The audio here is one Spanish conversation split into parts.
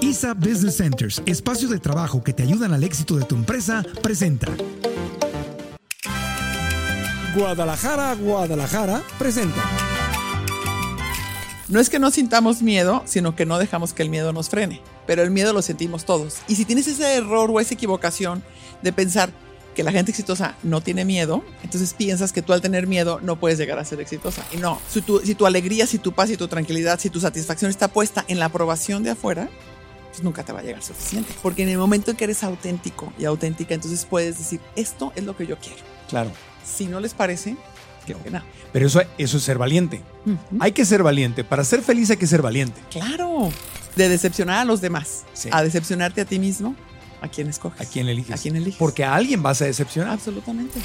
ISA Business Centers, espacios de trabajo que te ayudan al éxito de tu empresa, presenta. Guadalajara, Guadalajara, presenta. No es que no sintamos miedo, sino que no dejamos que el miedo nos frene. Pero el miedo lo sentimos todos. Y si tienes ese error o esa equivocación de pensar que la gente exitosa no tiene miedo, entonces piensas que tú al tener miedo no puedes llegar a ser exitosa. Y no, si tu, si tu alegría, si tu paz, si tu tranquilidad, si tu satisfacción está puesta en la aprobación de afuera, pues nunca te va a llegar suficiente. Porque en el momento en que eres auténtico y auténtica, entonces puedes decir, esto es lo que yo quiero. Claro. Si no les parece, creo que no. Pero eso, eso es ser valiente. Hay que ser valiente. Para ser feliz hay que ser valiente. Claro. De decepcionar a los demás, Sí. a decepcionarte a ti mismo, ¿a quién escoges? ¿A quién eliges? ¿A quién eliges? Porque a alguien vas a decepcionar. Absolutamente.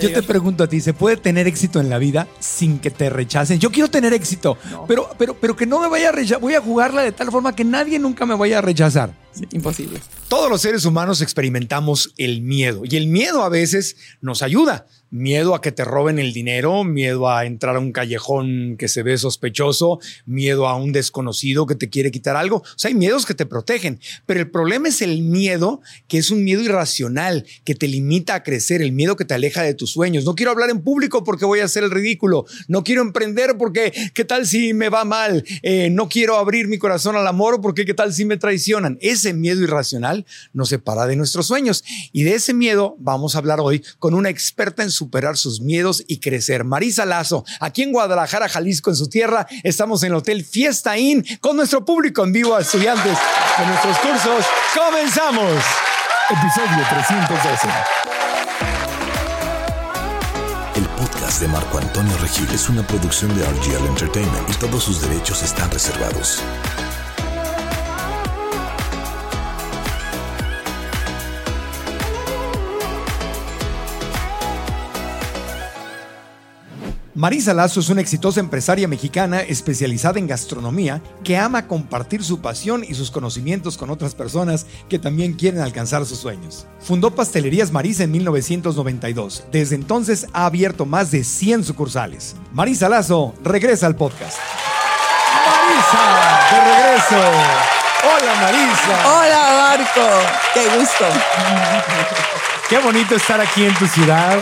Yo te pregunto a ti, ¿se puede tener éxito en la vida sin que te rechacen? Yo quiero tener éxito, No. pero, pero, pero que no me vaya a rechazar. Voy a jugarla de tal forma que nadie nunca me vaya a rechazar. Sí, imposible. Todos los seres humanos experimentamos el miedo y el miedo a veces nos ayuda. Miedo a que te roben el dinero, miedo a entrar a un callejón que se ve sospechoso, miedo a un desconocido que te quiere quitar algo. O sea, hay miedos que te protegen, pero el problema es el miedo que es un miedo irracional, que te limita a crecer, el miedo que te aleja de tus sueños. No quiero hablar en público porque voy a hacer el ridículo, no quiero emprender porque qué tal si me va mal, Eh, no quiero abrir mi corazón al amor porque qué tal si me traicionan. Ese miedo irracional nos separa de nuestros sueños y de ese miedo vamos a hablar hoy con una experta en superar sus miedos y crecer. Marisa Lazo, aquí en Guadalajara, Jalisco, en su tierra, estamos en el Hotel Fiesta Inn con nuestro público en vivo, estudiantes de nuestros cursos. ¡Comenzamos! Episodio 312. El podcast de Marco Antonio Regil es una producción de RGL Entertainment y todos sus derechos están reservados. Marisa Lazo es una exitosa empresaria mexicana especializada en gastronomía que ama compartir su pasión y sus conocimientos con otras personas que también quieren alcanzar sus sueños. Fundó Pastelerías Marisa en 1992. Desde entonces ha abierto más de 100 sucursales. Marisa Lazo regresa al podcast. Marisa, de regreso. Hola Marisa. Hola Marco, qué gusto. Qué bonito estar aquí en tu ciudad,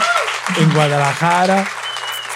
en Guadalajara.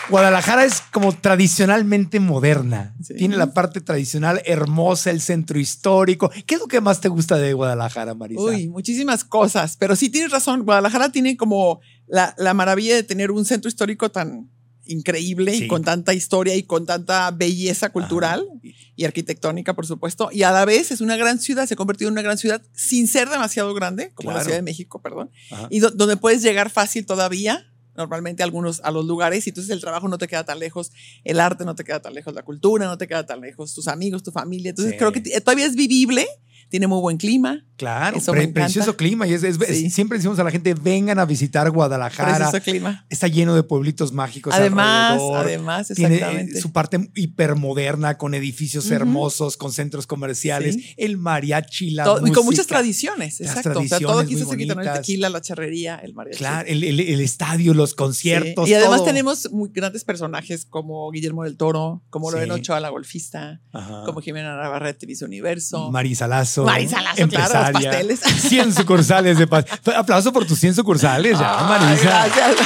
Guadalajara es como tradicionalmente moderna. Sí. Tiene la parte tradicional hermosa, el centro histórico. ¿Qué es lo que más te gusta de Guadalajara, Marisa? Uy, muchísimas cosas, pero sí tienes razón, Guadalajara tiene como la, la maravilla de tener un centro histórico tan increíble Sí. y con tanta historia y con tanta belleza cultural y arquitectónica, por supuesto, y a la vez es una gran ciudad, se ha convertido en una gran ciudad sin ser demasiado grande, como la. Ciudad de México, perdón, Ajá. y do- donde puedes llegar fácil todavía normalmente algunos a los lugares y entonces el trabajo no te queda tan lejos, el arte no te queda tan lejos, la cultura no te queda tan lejos, tus amigos, tu familia. Entonces Sí. creo que t- todavía es vivible tiene muy buen clima. Claro, Eso pre- precioso clima. Y es, es- Sí. siempre decimos a la gente, vengan a visitar Guadalajara. Precioso clima. Está lleno de pueblitos mágicos. Además, alrededor. además, Tiene eh, exactamente. su parte hipermoderna con edificios hermosos, con centros comerciales, Sí. el mariachi, la Todo- y con muchas tradiciones, Las exacto. o sea, todo tradiciones aquí cerquita, ¿no? El tequila, la charrería, el mariachi. Claro, el, el- el estadio, los conciertos. Sí. Y además todo. tenemos muy grandes personajes como Guillermo del Toro, como Sí. Lorena Ochoa, la golfista, Ajá. como Jimena Navarrete, Miss Universo. Marisa Lazo. Marisa Lazo, claro, los empresaria. pasteles. 100 sucursales de paz. Aplauso por tus 100 sucursales ya, Ay, Marisa. gracias.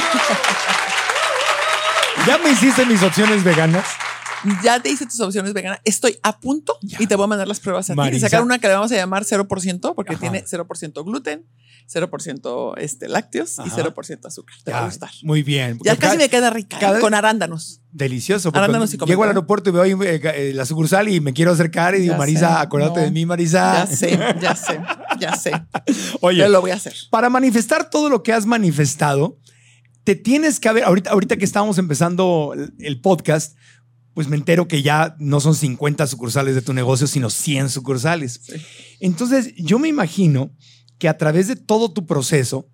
Ya me hiciste mis opciones veganas. Ya te hice tus opciones veganas. Estoy a punto Ya. y te voy a mandar las pruebas a ti. Marisa. De sacar una que le vamos a llamar 0% porque Ajá. tiene 0% gluten, 0% este, lácteos y Ajá. 0% azúcar. Te va a gustar. Muy bien. Ya casi ca- me queda rica, ¿eh? cada- con arándanos. Delicioso. Arándanos y llego al aeropuerto y veo ahí eh, eh, la sucursal y me quiero acercar y digo, Ya Marisa, sé, acuérdate no. de mí, Marisa. Ya sé, ya sé, ya sé. Oye, Pero lo voy a hacer. para manifestar todo lo que has manifestado, te tienes que haber, ahorita, ahorita que estábamos empezando el podcast, pues me entero que ya no son 50 sucursales de tu negocio, sino 100 sucursales. Sí. Entonces, yo me imagino que a través de todo tu proceso,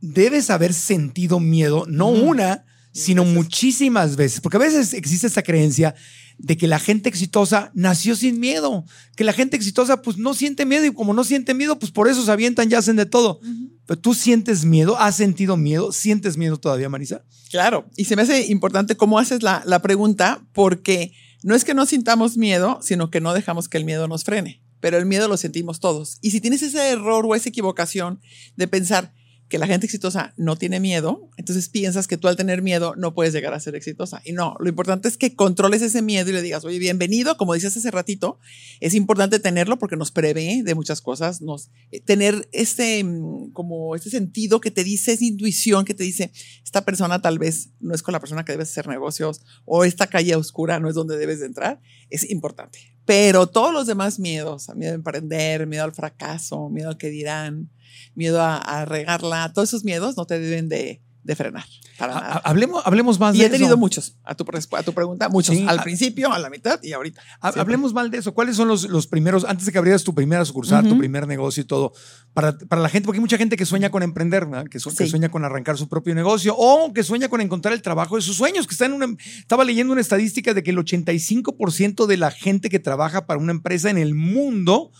debes haber sentido miedo, no una, sino Veces. muchísimas veces, porque a veces existe esa creencia de que la gente exitosa nació sin miedo, que la gente exitosa pues no siente miedo y como no siente miedo, pues por eso se avientan y hacen de todo. Pero tú sientes miedo, has sentido miedo, sientes miedo todavía, Marisa. Claro, y se me hace importante cómo haces la, la pregunta, porque no es que no sintamos miedo, sino que no dejamos que el miedo nos frene, pero el miedo lo sentimos todos. Y si tienes ese error o esa equivocación de pensar que la gente exitosa no tiene miedo, entonces piensas que tú al tener miedo no puedes llegar a ser exitosa. Y no, lo importante es que controles ese miedo y le digas, oye, bienvenido, como decías hace ratito, es importante tenerlo porque nos prevé de muchas cosas, nos eh, tener este mm, como este sentido que te dice, esa intuición que te dice, esta persona tal vez no es con la persona que debes hacer negocios o esta calle oscura no es donde debes de entrar, es importante. Pero todos los demás miedos, miedo a emprender, miedo al fracaso, miedo al que dirán, miedo a, a regarla, todos esos miedos no te deben de, de frenar. Para Ha- nada. ha- Hablemos, hablemos más Y de he tenido eso. muchos, a tu, a tu pregunta, muchos. Sí, al principio, a la mitad y ahorita. Ha-. Hablemos mal de eso. ¿Cuáles son los, los primeros, antes de que abrieras tu primera sucursal, tu primer negocio y todo, para, para la gente, porque hay mucha gente que sueña con emprender, ¿verdad? que, su- que Sí. sueña con arrancar su propio negocio o que sueña con encontrar el trabajo de sus sueños, que está en una, estaba leyendo una estadística de que el 85% de la gente que trabaja para una empresa en el mundo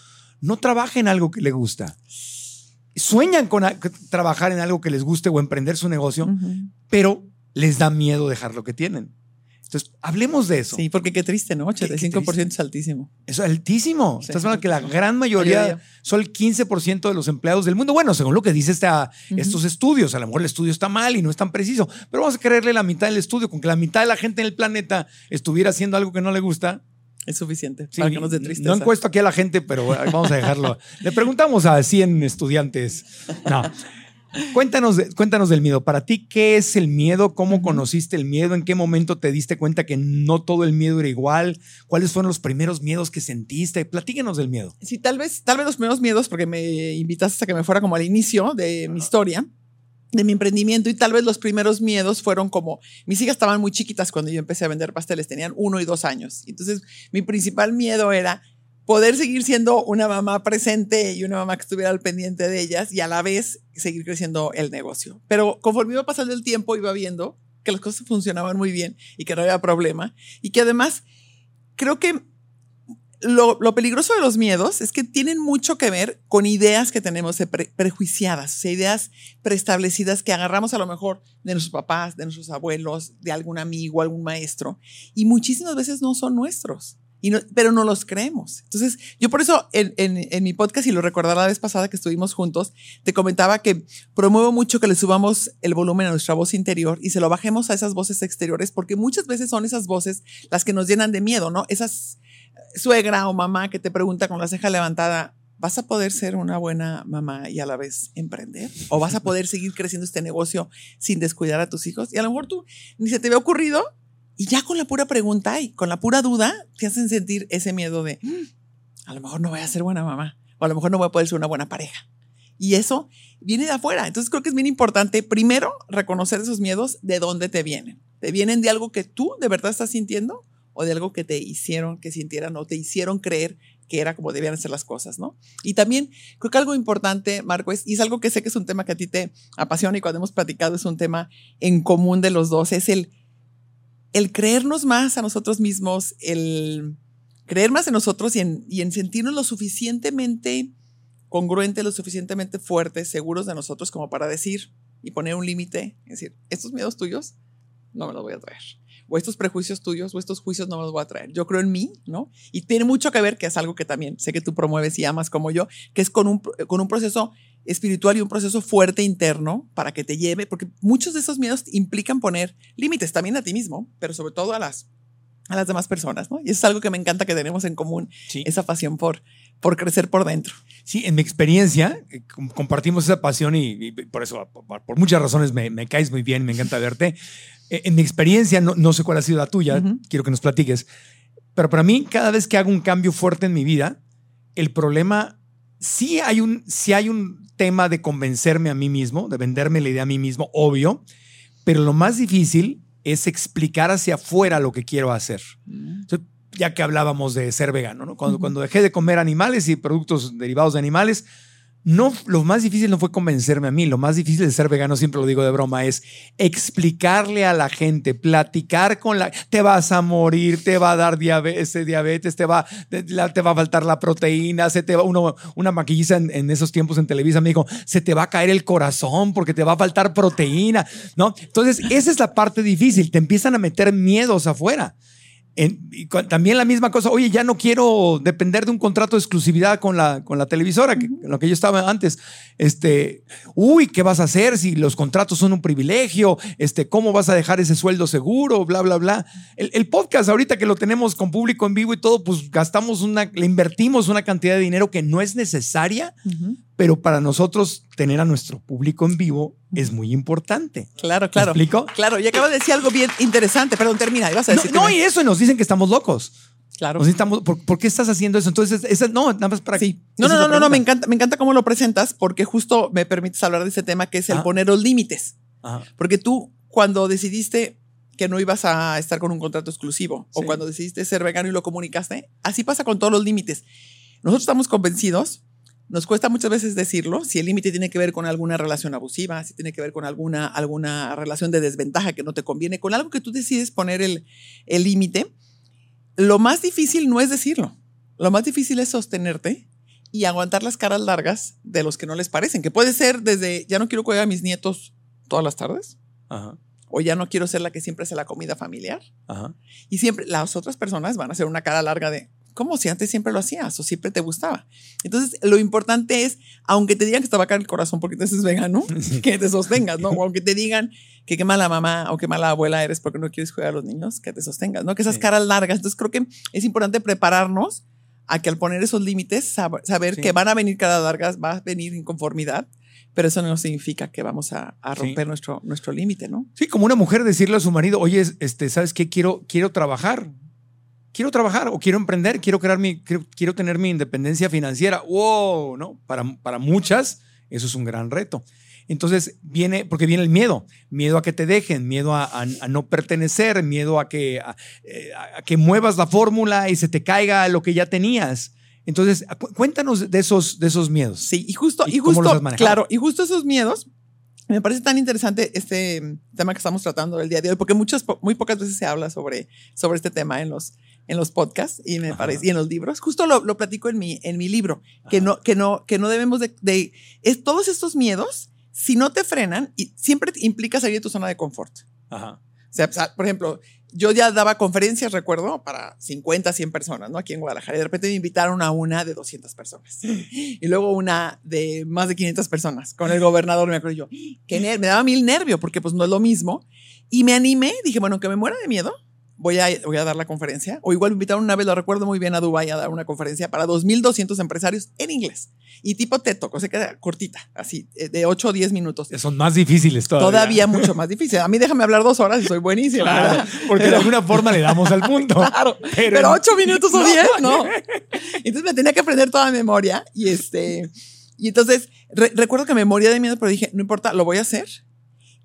no trabaja en algo que le gusta. Sueñan con a- trabajar en algo que les guste o emprender su negocio, pero les da miedo dejar lo que tienen. Entonces, hablemos de eso. Sí, porque qué triste, ¿no? Qué- qué 85% es altísimo. Eso es altísimo. Sí. Estás hablando que la gran mayoría, Mayoría. son el 15% de los empleados del mundo. Bueno, según lo que dice esta, estos estudios, a lo mejor el estudio está mal y no es tan preciso, pero vamos a creerle la mitad del estudio. Con que la mitad de la gente en el planeta estuviera haciendo algo que no le gusta. Es suficiente sí, para que nos dé tristeza. no encuesto aquí a la gente, pero vamos a dejarlo. le preguntamos a 100 estudiantes. No. Cuéntanos, cuéntanos del miedo. Para ti, ¿qué es el miedo? ¿Cómo conociste el miedo? ¿En qué momento te diste cuenta que no todo el miedo era igual? ¿Cuáles fueron los primeros miedos que sentiste? Platíquenos del miedo. Sí, tal vez, tal vez los primeros miedos, porque me invitaste a que me fuera como al inicio de mi historia, de mi emprendimiento, y tal vez los primeros miedos fueron como, mis hijas estaban muy chiquitas cuando yo empecé a vender pasteles, tenían uno y dos años. Entonces, mi principal miedo era poder seguir siendo una mamá presente y una mamá que estuviera al pendiente de ellas y a la vez seguir creciendo el negocio. Pero conforme iba pasando el tiempo, iba viendo que las cosas funcionaban muy bien y que no había problema y que además creo que lo, peligroso de los miedos es que tienen mucho que ver con ideas que tenemos prejuiciadas, ideas preestablecidas que agarramos a lo mejor de nuestros papás, de nuestros abuelos, de algún amigo, algún maestro, y muchísimas veces no son nuestros. Pero no los creemos. Entonces, yo por eso en mi podcast, y lo recordará la vez pasada que estuvimos juntos, te comentaba que promuevo mucho que le subamos el volumen a nuestra voz interior y se lo bajemos a esas voces exteriores, porque muchas veces son esas voces las que nos llenan de miedo, ¿no? Esas suegra o mamá que te pregunta con la ceja levantada, ¿vas a poder ser una buena mamá y a la vez emprender? ¿O vas a poder seguir creciendo este negocio sin descuidar a tus hijos? Y a lo mejor tú ni se te había ocurrido y ya con la pura pregunta y con la pura duda te hacen sentir ese miedo de, "Mm, a lo mejor no voy a ser buena mamá o a lo mejor no voy a poder ser una buena pareja. Y eso viene de afuera. Entonces creo que es bien importante, primero, reconocer esos miedos de dónde te vienen. ¿Te vienen de algo que tú de verdad estás sintiendo o de algo que te hicieron que sintieran o te hicieron creer que era como debían ser las cosas, ¿no? Y también creo que algo importante, Marco, es, y es algo que sé que es un tema que a ti te apasiona y cuando hemos platicado es un tema en común de los dos, es el, el creernos más a nosotros mismos, el creer más en nosotros y en, y en sentirnos lo suficientemente congruentes, lo suficientemente fuertes, seguros de nosotros como para decir y poner un límite, es decir, estos miedos tuyos no me los voy a traer o estos prejuicios tuyos o estos juicios no me los voy a traer. Yo creo en mí, ¿no? Y tiene mucho que ver, que es algo que también sé que tú promueves y amas como yo, que es con un, con un proceso espiritual y un proceso fuerte interno para que te lleve, porque muchos de esos miedos implican poner límites también a ti mismo, pero sobre todo a las, a las demás personas, ¿no? Y eso es algo que me encanta que tenemos en común, esa pasión por, por crecer por dentro. Sí, en mi experiencia eh, compartimos esa pasión y, por eso, por, muchas razones, me, me, caes muy bien, me encanta verte. Eh, en mi experiencia, no, no sé cuál ha sido la tuya, quiero que nos platiques, pero para mí, cada vez que hago un cambio fuerte en mi vida, el problema, sí hay un, sí hay un tema de convencerme a mí mismo, de venderme la idea a mí mismo, obvio, pero lo más difícil es explicar hacia afuera lo que quiero hacer. Mm. ya que hablábamos de ser vegano, ¿no? Cuando, cuando dejé de comer animales y productos derivados de animales, no, lo más difícil no fue convencerme a mí, lo más difícil de ser vegano, siempre lo digo de broma, es explicarle a la gente, platicar con la, te vas a morir, te va a dar diabetes, diabetes te, va, te, va a faltar la proteína, se te va, una maquillista en, en, esos tiempos en Televisa me dijo, se te va a caer el corazón porque te va a faltar proteína, ¿no? Entonces, esa es la parte difícil, te empiezan a meter miedos afuera también la misma cosa, oye, ya no quiero depender de un contrato de exclusividad con la, con la televisora, que, lo que yo estaba antes. Este, uy, ¿qué vas a hacer si los contratos son un privilegio? Este, ¿Cómo vas a dejar ese sueldo seguro? Bla, bla, bla. El, podcast, ahorita que lo tenemos con público en vivo y todo, pues gastamos una, le invertimos una cantidad de dinero que no es necesaria, pero para nosotros tener a nuestro público en vivo es muy importante. Claro, claro. ¿Me explico? Claro, y acabas de decir algo bien interesante. Perdón, termina. Ibas a decir no, y eso nos dicen que estamos locos. Claro. Nos estamos, ¿por, qué estás haciendo eso? Entonces, esa, no, nada más para sí. No, no, no, no, no, me encanta, me encanta cómo lo presentas porque justo me permites hablar de ese tema que es el poner los límites. Porque tú, cuando decidiste que no ibas a estar con un contrato exclusivo o cuando decidiste ser vegano y lo comunicaste, así pasa con todos los límites. Nosotros estamos convencidos nos cuesta muchas veces decirlo, si el límite tiene que ver con alguna relación abusiva, si tiene que ver con alguna, alguna relación de desventaja que no te conviene, con algo que tú decides poner el límite, lo más difícil no es decirlo. Lo más difícil es sostenerte y aguantar las caras largas de los que no les parecen, que puede ser desde ya no quiero cuidar a mis nietos todas las tardes, o ya no quiero ser la que siempre hace la comida familiar. Y siempre las otras personas van a hacer una cara larga de, como si antes siempre lo hacías o siempre te gustaba. Entonces, lo importante es, aunque te digan que te va a caer el corazón porque te haces vegano, que te sostengas, ¿no? O aunque te digan que qué mala mamá o qué mala abuela eres porque no quieres cuidar a los niños, que te sostengas, ¿no? Que esas caras largas. Entonces, creo que es importante prepararnos a que al poner esos límites, saber que van a venir caras largas, va a venir inconformidad, pero eso no significa que vamos a, romper nuestro, nuestro límite, ¿no? Sí, como una mujer decirle a su marido, oye, este, ¿sabes qué? Quiero, quiero trabajar quiero trabajar o quiero emprender, quiero crear mi, quiero, tener mi independencia financiera. Wow, ¿no? Para, para muchas, eso es un gran reto. Entonces viene, porque viene el miedo, miedo a que te dejen, miedo a, no pertenecer, miedo a que, eh, a, que muevas la fórmula y se te caiga lo que ya tenías. Entonces, cuéntanos de esos, de esos miedos. Sí, y justo, y, justo, claro, y justo esos miedos, me parece tan interesante este tema que estamos tratando el día de hoy, porque muchas, muy pocas veces se habla sobre, sobre este tema en los, en los podcasts y me parece y en los libros. Justo lo, lo, platico en mi, en mi libro, que no, que no, que no debemos de, de es, todos estos miedos, si no te frenan, y siempre implica salir de tu zona de confort. Ajá. O sea, por ejemplo, yo ya daba conferencias, recuerdo, para 50, 100 personas, ¿no? Aquí en Guadalajara. Y de repente me invitaron a una de 200 personas. Y luego una de más de 500 personas. Con el gobernador, me acuerdo yo. Que me daba mil nervio porque pues no es lo mismo. Y me animé, dije, bueno, que me muera de miedo, voy a, voy a dar la conferencia. O igual me invitaron una vez, lo recuerdo muy bien, a Dubái a dar una conferencia para 2.200 empresarios en inglés. Y tipo TED o sea, queda cortita, así, eh, de 8 o 10 minutos. Son más difíciles todavía. Todavía mucho más difícil. A mí déjame hablar dos horas y soy buenísima. porque de alguna forma le damos al punto. Claro, pero, 8 minutos o 10, no. Entonces me tenía que aprender toda memoria y este... Y entonces recuerdo que me moría de miedo, pero dije, no importa, lo voy a hacer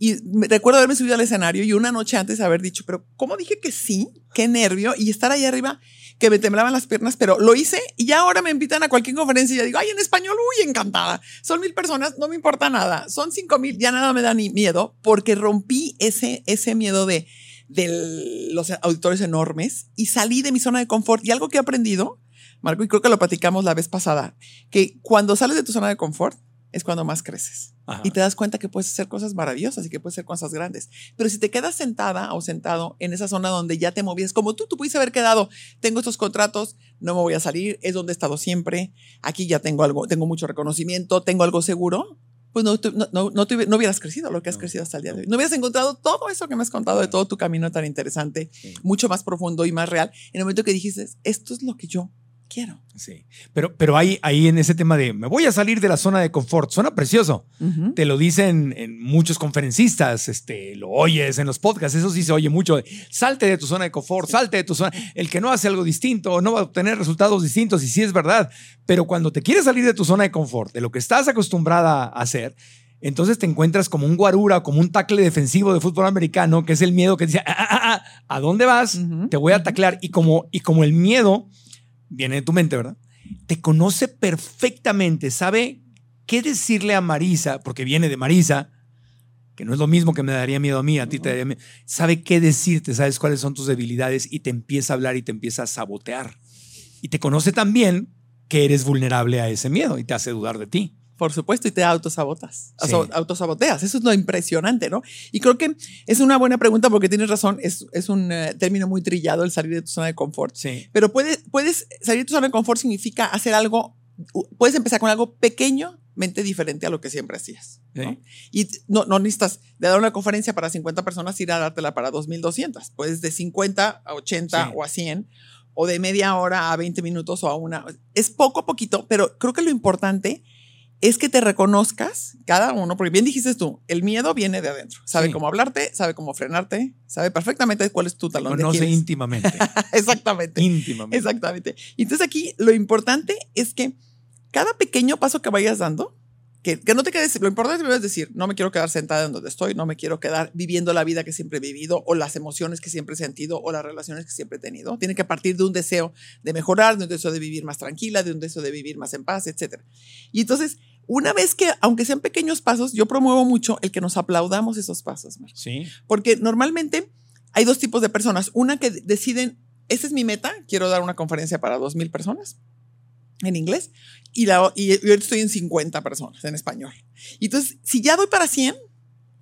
y recuerdo haberme subido al escenario y una noche antes haber dicho, pero ¿cómo dije que sí? Qué nervio. Y estar ahí arriba, que me temblaban las piernas, pero lo hice y ya ahora me invitan a cualquier conferencia y ya digo, ay, en español, uy, encantada. Son mil personas, no me importa nada. Son cinco mil, ya nada me da ni miedo porque rompí ese, ese miedo de, de los auditores enormes y salí de mi zona de confort. Y algo que he aprendido, Marco, y creo que lo platicamos la vez pasada, que cuando sales de tu zona de confort es cuando más creces. Ajá. Y te das cuenta que puedes hacer cosas maravillosas y que puedes hacer cosas grandes. Pero si te quedas sentada o sentado en esa zona donde ya te movías, como tú, tú pudiste haber quedado, tengo estos contratos, no me voy a salir, es donde he estado siempre, aquí ya tengo algo, tengo mucho reconocimiento, tengo algo seguro, pues no, no, no, no, te, no hubieras crecido lo que has crecido hasta el día de hoy. No hubieras encontrado todo eso que me has contado de todo tu camino tan interesante, Sí. mucho más profundo y más real, en el momento que dijiste, esto es lo que yo quiero. Sí. Pero, pero ahí, ahí en ese tema de me voy a salir de la zona de confort, suena precioso. Te lo dicen en muchos conferencistas, este, lo oyes en los podcasts, eso sí se oye mucho. Salte de tu zona de confort, salte de tu zona. El que no hace algo distinto no va a obtener resultados distintos, y sí es verdad. Pero cuando te quieres salir de tu zona de confort, de lo que estás acostumbrada a hacer, entonces te encuentras como un guarura, como un tackle defensivo de fútbol americano, que es el miedo que dice, "Ah, ah, ah, ah, ¿a dónde vas? Te voy a taclear. Y como, y como el miedo viene de tu mente, ¿verdad? Te conoce perfectamente, sabe qué decirle a Marisa, porque viene de Marisa, que no es lo mismo que me daría miedo a mí, a ti te daría miedo. Sabe qué decirte, sabes cuáles son tus debilidades y te empieza a hablar y te empieza a sabotear. Y te conoce también que eres vulnerable a ese miedo y te hace dudar de ti. Por supuesto, y te autosabotas, Sí. auto- autosaboteas. Eso es lo impresionante, ¿no? Y creo que es una buena pregunta porque tienes razón, es, es un eh, término muy trillado el salir de tu zona de confort. Sí. Pero puedes, puedes salir de tu zona de confort significa hacer algo, puedes empezar con algo pequeñamente diferente a lo que siempre hacías. ¿no? Sí. Y no, no necesitas de dar una conferencia para 50 personas ir a dártela para 2.200. Puedes de 50 a 80 Sí. o a 100 o de media hora a 20 minutos o a una. Es poco a poquito, pero creo que lo importante es que te reconozcas cada uno, porque bien dijiste tú, el miedo viene de adentro. Sabe Sí. cómo hablarte, sabe cómo frenarte, sabe perfectamente cuál es tu talón de Conoce Aquiles. íntimamente. Exactamente. íntimamente. Exactamente. Y entonces aquí lo importante es que cada pequeño paso que vayas dando, que, que no te quedes, lo importante es decir, no me quiero quedar sentada en donde estoy, no me quiero quedar viviendo la vida que siempre he vivido o las emociones que siempre he sentido o las relaciones que siempre he tenido. Tiene que partir de un deseo de mejorar, de un deseo de vivir más tranquila, de un deseo de vivir más en paz, etc. Y entonces, una vez que, aunque sean pequeños pasos, yo promuevo mucho el que nos aplaudamos esos pasos, Marco. Sí. Porque normalmente hay dos tipos de personas. Una que deciden, esa es mi meta, quiero dar una conferencia para dos mil personas en inglés y, la, y, y ahorita estoy en 50 personas en español. Y entonces, si ya doy para 100,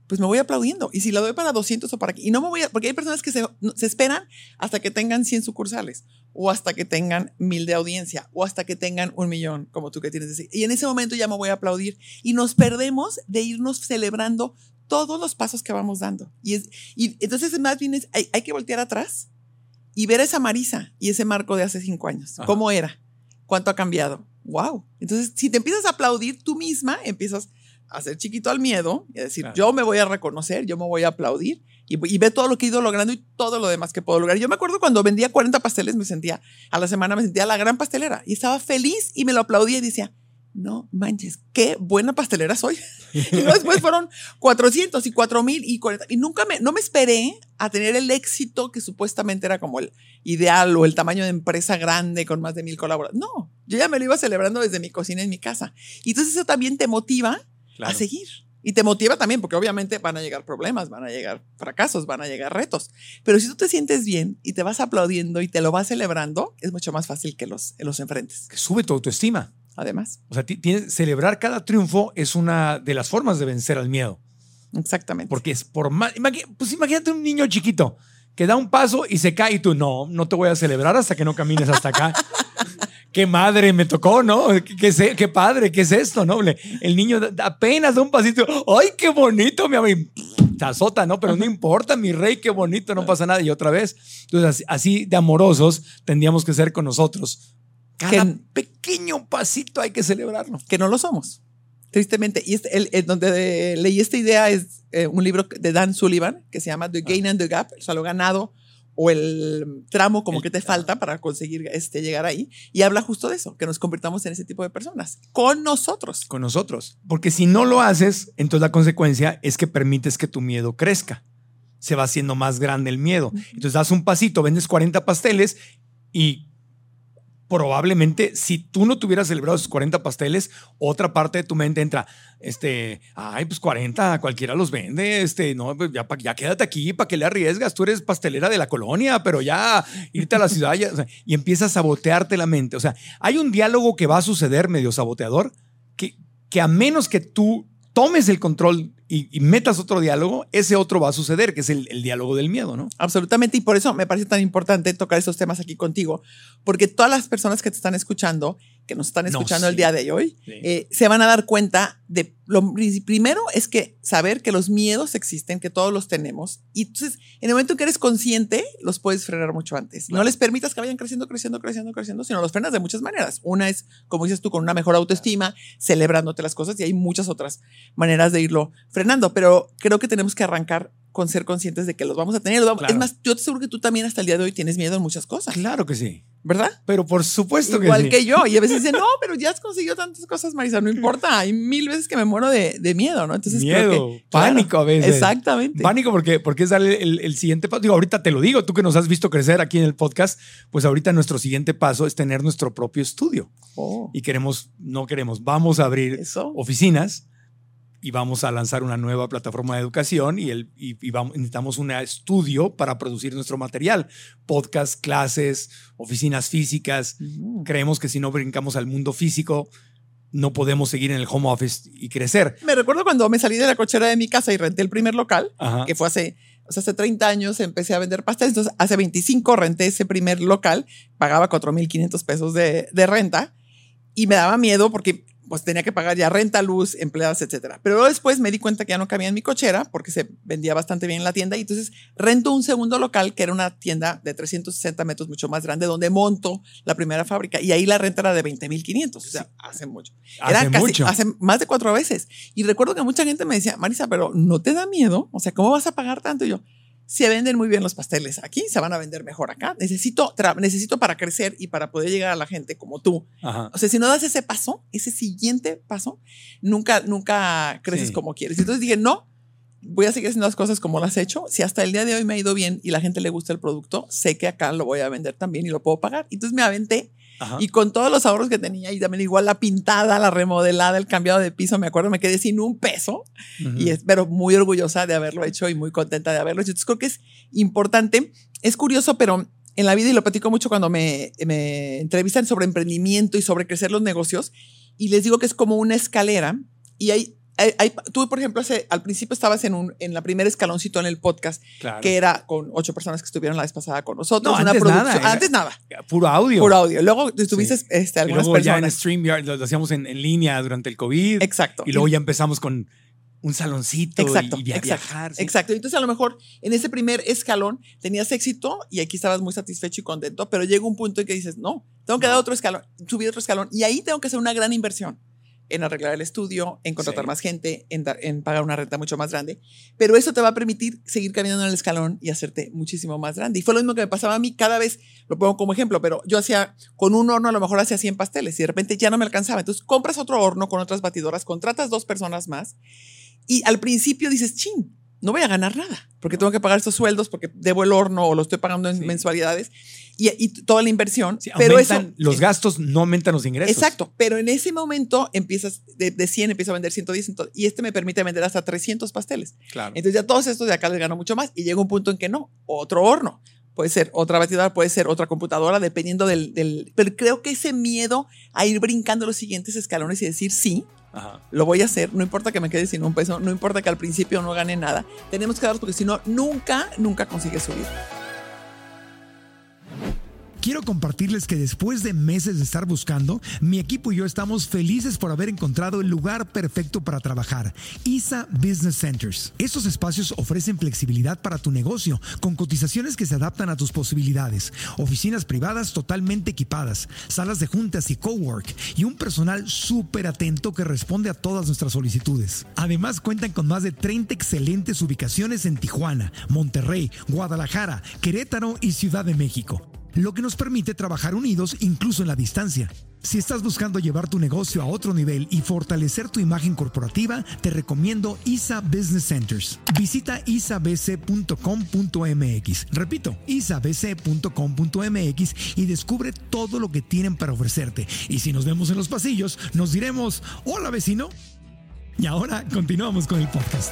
pues me voy aplaudiendo. Y si la doy para 200 o para y no me voy a, porque hay personas que se, se esperan hasta que tengan 100 sucursales o hasta que tengan mil de audiencia o hasta que tengan un millón, como tú que tienes. Y en ese momento ya me voy a aplaudir y nos perdemos de irnos celebrando todos los pasos que vamos dando. Y, es, y entonces más bien es, hay, hay que voltear atrás y ver esa Marisa y ese Marco de hace cinco años. Ajá. ¿Cómo era? ¿Cuánto ha cambiado? ¡Wow! Entonces, si te empiezas a aplaudir tú misma, empiezas hacer chiquito al miedo y decir, Claro. yo me voy a reconocer, yo me voy a aplaudir y, y ve todo lo que he ido logrando y todo lo demás que puedo lograr. Yo me acuerdo cuando vendía 40 pasteles, me sentía, a la semana me sentía la gran pastelera y estaba feliz y me lo aplaudía y decía, no manches, qué buena pastelera soy. y luego después fueron 400 y 4000 y 40. Y nunca me, no me esperé a tener el éxito que supuestamente era como el ideal o el tamaño de empresa grande con más de mil colaboradores. No, yo ya me lo iba celebrando desde mi cocina en mi casa. Y entonces eso también te motiva Claro. a seguir. Y te motiva también, porque obviamente van a llegar problemas, van a llegar fracasos, van a llegar retos. Pero si tú te sientes bien y te vas aplaudiendo y te lo vas celebrando, es mucho más fácil que los, los enfrentes. Que sube tu autoestima. Además, O sea, tienes- celebrar cada triunfo es una de las formas de vencer al miedo. exactamente. Porque es por más. Pues imagínate un niño chiquito que da un paso y se cae y tú, no, no te voy a celebrar hasta que no camines hasta acá. qué madre me tocó, ¿no? ¿Qué, qué, sé- qué padre, ¿qué es esto, no? El niño apenas da un pasito, ¡ay, qué bonito, mi amor! Y Te azota, ¿no? Pero no importa, mi rey, qué bonito, no pasa nada. Y otra vez. Entonces, así, de amorosos tendríamos que ser con nosotros. Cada Que- pequeño pasito hay que celebrarlo. que no lo somos, tristemente. Y este, el, el donde de- leí esta idea es eh, un libro de Dan Sullivan que se llama The Gain and the Gap, o sea, lo ganado o el tramo como El- que te falta para conseguir este, llegar ahí. Y habla justo de eso, que nos convirtamos en ese tipo de personas, con nosotros. con nosotros. Porque si no lo haces, entonces la consecuencia es que permites que tu miedo crezca. Se va haciendo más grande el miedo. Entonces das un pasito, vendes 40 pasteles y probablemente si tú no tuvieras celebrado esos 40 pasteles, otra parte de tu mente entra, este, ay, pues 40, cualquiera los vende, este, no, pues ya, ya quédate aquí, ¿para qué le arriesgas? Tú eres pastelera de la colonia, pero ya irte a la ciudad y empiezas a sabotearte la mente. O sea, hay un diálogo que va a suceder medio saboteador que, que a menos que tú tomes el control y, metas otro diálogo, ese otro va a suceder, que es el, el, diálogo del miedo, ¿no? Absolutamente, y por eso me parece tan importante tocar estos temas aquí contigo, porque todas las personas que te están escuchando que nos están escuchando el día de hoy, eh, se van a dar cuenta de lo primero es que saber que los miedos existen, que todos los tenemos. Y entonces, en el momento en que eres consciente, los puedes frenar mucho antes. No les permitas que vayan creciendo, creciendo, creciendo, creciendo, sino los frenas de muchas maneras. Una es, como dices tú, con una mejor autoestima, celebrándote las cosas, y hay muchas otras maneras de irlo frenando. Pero creo que tenemos que arrancar con ser conscientes de que los vamos a tener. Es más, yo te aseguro que tú también hasta el día de hoy tienes miedo en muchas cosas. Claro que sí. ¿Verdad? Pero por supuesto que Igual sí. que yo. Y a veces dicen, no, pero ya has conseguido tantas cosas, Marisa, no importa. Hay mil veces que me muero de, de miedo, ¿no? Entonces, miedo, pánico a veces. Exactamente. Pánico porque, porque es darle el, el, siguiente paso. Digo, ahorita te lo digo, tú que nos has visto crecer aquí en el podcast, pues ahorita nuestro siguiente paso es tener nuestro propio estudio. Oh. Y queremos, no queremos, vamos a abrir Eso. oficinas y vamos a lanzar una nueva plataforma de educación y, el, y, y vamos, necesitamos un estudio para producir nuestro material, podcast, clases, oficinas físicas. Mm. Creemos que si no brincamos al mundo físico, no podemos seguir en el home office y crecer. Me recuerdo cuando me salí de la cochera de mi casa y renté el primer local, Ajá. que fue hace, o sea, hace 30 años, empecé a vender pasteles. Entonces, hace 25 renté ese primer local, pagaba 4.500 pesos de, de renta y me daba miedo porque pues tenía que pagar ya renta, luz, empleadas, etcétera. Pero después me di cuenta que ya no cabía en mi cochera porque se vendía bastante bien en la tienda y entonces rento un segundo local que era una tienda de 360 metros mucho más grande donde monto la primera fábrica y ahí la renta era de 20.500, o sea, hace mucho. Hace era casi, mucho. hace más de cuatro veces. Y recuerdo que mucha gente me decía, Marisa, pero ¿no te da miedo? O sea, ¿cómo vas a pagar tanto? Y yo, se venden muy bien los pasteles aquí, se van a vender mejor acá. Necesito, necesito para crecer y para poder llegar a la gente como tú. Ajá. O sea, si no das ese paso, ese siguiente paso, nunca, nunca creces Sí. como quieres. Entonces dije, no, voy a seguir haciendo las cosas como las he hecho. Si hasta el día de hoy me ha ido bien y la gente le gusta el producto, sé que acá lo voy a vender también y lo puedo pagar. Entonces me aventé Ajá. y con todos los ahorros que tenía y también igual la pintada, la remodelada, el cambiado de piso, me acuerdo, me quedé sin un peso y es, pero muy orgullosa de haberlo hecho y muy contenta de haberlo hecho. Entonces creo que es importante. Es curioso, pero en la vida, y lo platico mucho cuando me, me entrevistan sobre emprendimiento y sobre crecer los negocios, y les digo que es como una escalera y hay... hay- hay- tú, por ejemplo, hace- al principio estabas en, un, en la primera escaloncito en el podcast, Claro. que era con ocho personas que estuvieron la vez pasada con nosotros. No, una antes producción- nada, era- Antes nada. Puro audio. Puro audio. Luego tuviste Sí. este, Y algunas luego ya en personas. StreamYard lo, lo hacíamos en, en línea durante el COVID. Exacto. Y luego ya empezamos con un saloncito Exacto, y, via- exacto, viajar. sí. Exacto. Entonces, a lo mejor en ese primer escalón tenías éxito y aquí estabas muy satisfecho y contento, pero llega un punto en que dices, no, tengo que dar otro escalón, subir otro escalón y ahí tengo que hacer una gran inversión en arreglar el estudio, en contratar Sí. más gente, en, dar- en pagar una renta mucho más grande. Pero eso te va a permitir seguir caminando en el escalón y hacerte muchísimo más grande. Y fue lo mismo que me pasaba a mí cada vez, lo pongo como ejemplo, pero yo hacía con un horno, a lo mejor hacía 100 pasteles y de repente ya no me alcanzaba. Entonces compras otro horno con otras batidoras, contratas dos personas más y al principio dices, chin, no voy a ganar nada, porque tengo que pagar estos sueldos, porque debo el horno o lo estoy pagando en Sí. mensualidades y, y toda la inversión. Sí, pero eso, los gastos no aumentan los ingresos. Exacto, pero en ese momento empiezas de, de 100, empiezo a vender 110 ento- y este me permite vender hasta 300 pasteles. Claro. Entonces ya todos estos de acá les gano mucho más y llega un punto en que no, otro horno. Puede ser otra batidora, puede ser otra computadora, dependiendo del, del... Pero creo que ese miedo a ir brincando los siguientes escalones y decir sí, Lo voy a hacer, no importa que me quede sin un peso, no importa que al principio no gane nada. Tenemos que darlos porque si no, nunca, nunca consigues subir. Quiero compartirles que después de meses de estar buscando, mi equipo y yo estamos felices por haber encontrado el lugar perfecto para trabajar, ISA Business Centers. Estos espacios ofrecen flexibilidad para tu negocio, con cotizaciones que se adaptan a tus posibilidades, oficinas privadas totalmente equipadas, salas de juntas y cowork, y un personal súper atento que responde a todas nuestras solicitudes. Además, cuentan con más de 30 excelentes ubicaciones en Tijuana, Monterrey, Guadalajara, Querétaro y Ciudad de México. Lo que nos permite trabajar unidos incluso en la distancia. Si estás buscando llevar tu negocio a otro nivel y fortalecer tu imagen corporativa, te recomiendo ISA Business Centers. Visita isabc.com.mx. Repito, isabc.com.mx y descubre todo lo que tienen para ofrecerte. Y si nos vemos en los pasillos, nos diremos, hola vecino. Y ahora continuamos con el podcast.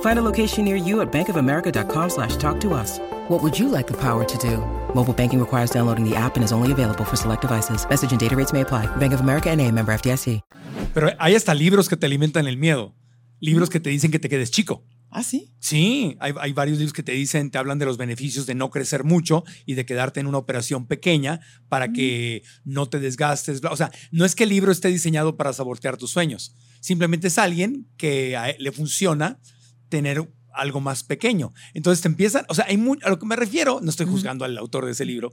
Find a location near you at bankofamerica.com slash talk to us. What would you like the power to do? Mobile banking requires downloading the app and is only available for select devices. Message and data rates may apply. Bank of America and a member FDIC. Pero hay hasta libros que te alimentan el miedo. Libros que te dicen que te quedes chico. ¿Ah, sí? Sí, hay, hay, varios libros que te dicen, te hablan de los beneficios de no crecer mucho y de quedarte en una operación pequeña para que no te desgastes. O sea, no es que el libro esté diseñado para sabotear tus sueños. Simplemente es alguien que a le funciona tener algo más pequeño. Entonces te empiezan, o sea, hay muy, a lo que me refiero, no estoy juzgando al autor de ese libro,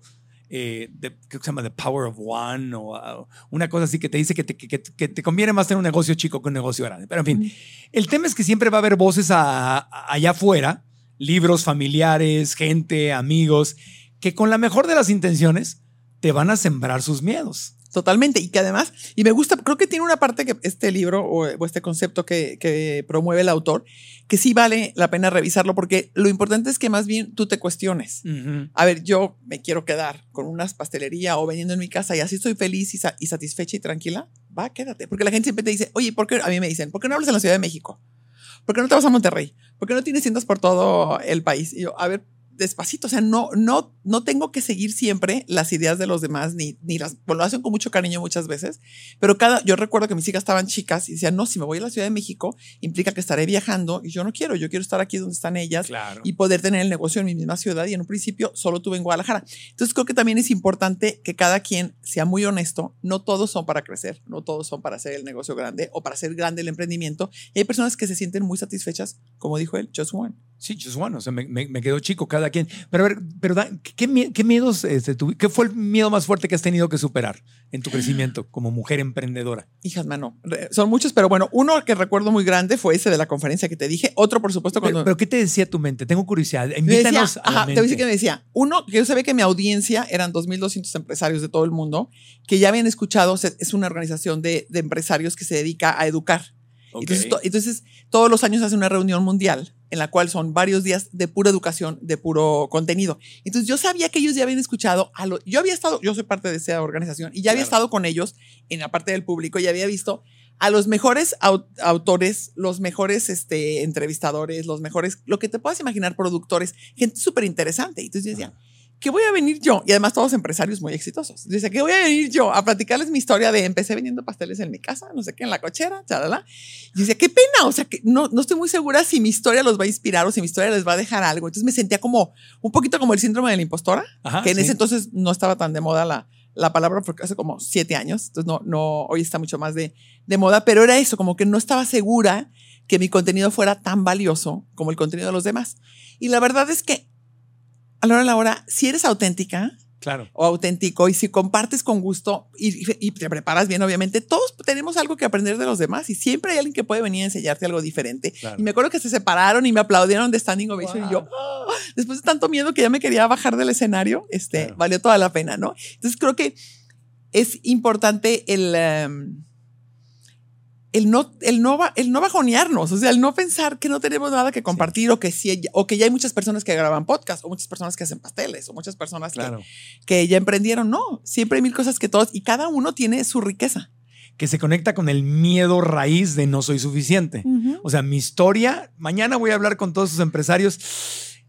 eh, de, que se llama The Power of One o uh, una cosa así que te dice que te, que, que te, conviene más tener un negocio chico que un negocio grande. Pero en fin, el tema es que siempre va a haber voces a, a, allá afuera, libros familiares, gente, amigos, que con la mejor de las intenciones te van a sembrar sus miedos. Totalmente. Y que además, y me gusta, creo que tiene una parte que este libro o, o este concepto que, que, promueve el autor, que sí vale la pena revisarlo porque lo importante es que más bien tú te cuestiones. Uh -huh. A ver, yo me quiero quedar con unas pastelería o vendiendo en mi casa y así estoy feliz y, sa y satisfecha y tranquila. Va, quédate. Porque la gente siempre te dice, oye, ¿por qué? A mí me dicen, ¿por qué no hablas en la Ciudad de México? ¿Por qué no te vas a Monterrey? ¿Por qué no tienes tiendas por todo el país? Y yo, a ver, despacito, o sea, no, no, no tengo que seguir siempre las ideas de los demás, ni, ni las, bueno, lo hacen con mucho cariño muchas veces, pero cada, yo recuerdo que mis hijas estaban chicas y decían, no, si me voy a la Ciudad de México, implica que estaré viajando y yo no quiero, yo quiero estar aquí donde están ellas claro. y poder tener el negocio en mi misma ciudad y en un principio solo tuve en Guadalajara. Entonces creo que también es importante que cada quien sea muy honesto, no todos son para crecer, no todos son para hacer el negocio grande o para hacer grande el emprendimiento. Y hay personas que se sienten muy satisfechas, como dijo él, just one. Sí, just one. O sea, me, me, me quedó chico cada quien. Pero a ver, pero ¿qué, qué miedos, este, tu, qué fue el miedo más fuerte que has tenido que superar en tu crecimiento como mujer emprendedora? Hijas, mano, son muchos, pero bueno, uno que recuerdo muy grande fue ese de la conferencia que te dije. Otro, por supuesto, cuando. Pero, pero ¿qué te decía tu mente? Tengo curiosidad. Invítanos decía, a la ajá, mente. Te voy a decir que me decía. Uno, que yo sabía que mi audiencia eran 2.200 empresarios de todo el mundo que ya habían escuchado. Es una organización de, de empresarios que se dedica a educar. Okay. Entonces, to, entonces, todos los años hace una reunión mundial en la cual son varios días de pura educación, de puro contenido. Entonces yo sabía que ellos ya habían escuchado a lo, yo había estado, yo soy parte de esa organización y ya había claro. estado con ellos en la parte del público y había visto a los mejores aut autores, los mejores este, entrevistadores, los mejores, lo que te puedas imaginar, productores, gente súper interesante. Entonces yo decía, ¿qué voy a venir yo? Y además todos empresarios muy exitosos. Dice, ¿qué voy a venir yo? A platicarles mi historia de empecé vendiendo pasteles en mi casa, no sé qué, en la cochera, chalala. Y dice, qué pena, o sea, que no, no estoy muy segura si mi historia los va a inspirar o si mi historia les va a dejar algo. Entonces me sentía como un poquito como el síndrome de la impostora, Ajá, que en sí. ese entonces no estaba tan de moda la, la palabra porque hace como siete años, entonces no, no, hoy está mucho más de, de moda, pero era eso, como que no estaba segura que mi contenido fuera tan valioso como el contenido de los demás. Y la verdad es que a la hora de la hora, si eres auténtica claro. o auténtico y si compartes con gusto y, y, te preparas bien, obviamente, todos tenemos algo que aprender de los demás y siempre hay alguien que puede venir a enseñarte algo diferente. Claro. Y me acuerdo que se separaron y me aplaudieron de Standing Ovation wow. y yo, oh, después de tanto miedo que ya me quería bajar del escenario, este, claro. valió toda la pena, ¿no? Entonces creo que es importante el... Um, el no, el, no, el no bajonearnos, o sea, el no pensar que no tenemos nada que compartir sí. o, que sí, o que ya hay muchas personas que graban podcast o muchas personas que hacen pasteles o muchas personas claro. que, que ya emprendieron. No, siempre hay mil cosas que todos y cada uno tiene su riqueza que se conecta con el miedo raíz de no soy suficiente. Uh -huh. O sea, mi historia, mañana voy a hablar con todos sus empresarios.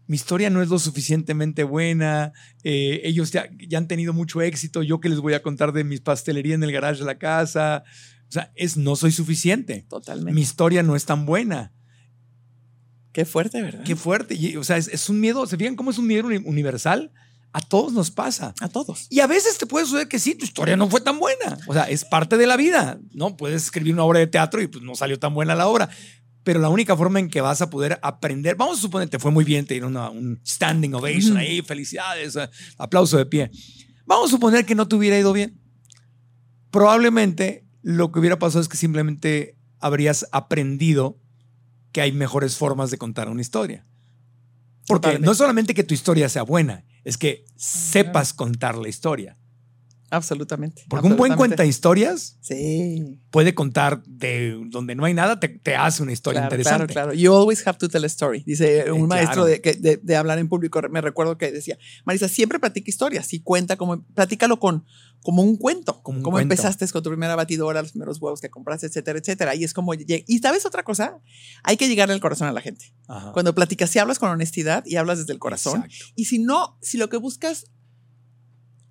Mi historia no es lo suficientemente buena. Eh, ellos ya, ya, han tenido mucho éxito. Yo que les voy a contar de mi pastelería en el garage de la casa. O sea, es no soy suficiente. Totalmente. Mi historia no es tan buena. Qué fuerte, ¿verdad? Qué fuerte. Y, o sea, es, es, un miedo. ¿Se fijan cómo es un miedo universal? A todos nos pasa. A todos. Y a veces te puede suceder que sí, tu historia no fue tan buena. O sea, es parte de la vida. No puedes escribir una obra de teatro y pues no salió tan buena la obra. pero la única forma en que vas a poder aprender, vamos a suponer, te fue muy bien, te dieron una- un standing ovation ahí, felicidades, eh, aplauso de pie. Vamos a suponer que no te hubiera ido bien. Probablemente lo que hubiera pasado es que simplemente habrías aprendido que hay mejores formas de contar una historia. Porque Totalmente. no es solamente que tu historia sea buena, es que sepas contar la historia. Absolutamente. Porque un buen cuenta historias Sí. puede contar de donde no hay nada, te, te hace una historia Claro, interesante. Claro, claro. You always have to tell a story. Dice un Eh, maestro claro. de, de- de hablar en público. Me recuerdo que decía, Marisa, siempre platica historias y cuenta como, platícalo con, como un cuento. Como un cómo cuento. empezaste con tu primera batidora, los primeros huevos que compraste, etcétera, etcétera. Y es como, y sabes otra cosa, hay que llegarle al corazón a la gente. Ajá. Cuando platicas, si hablas con honestidad y hablas desde el corazón. Exacto. Y si no, si lo que buscas,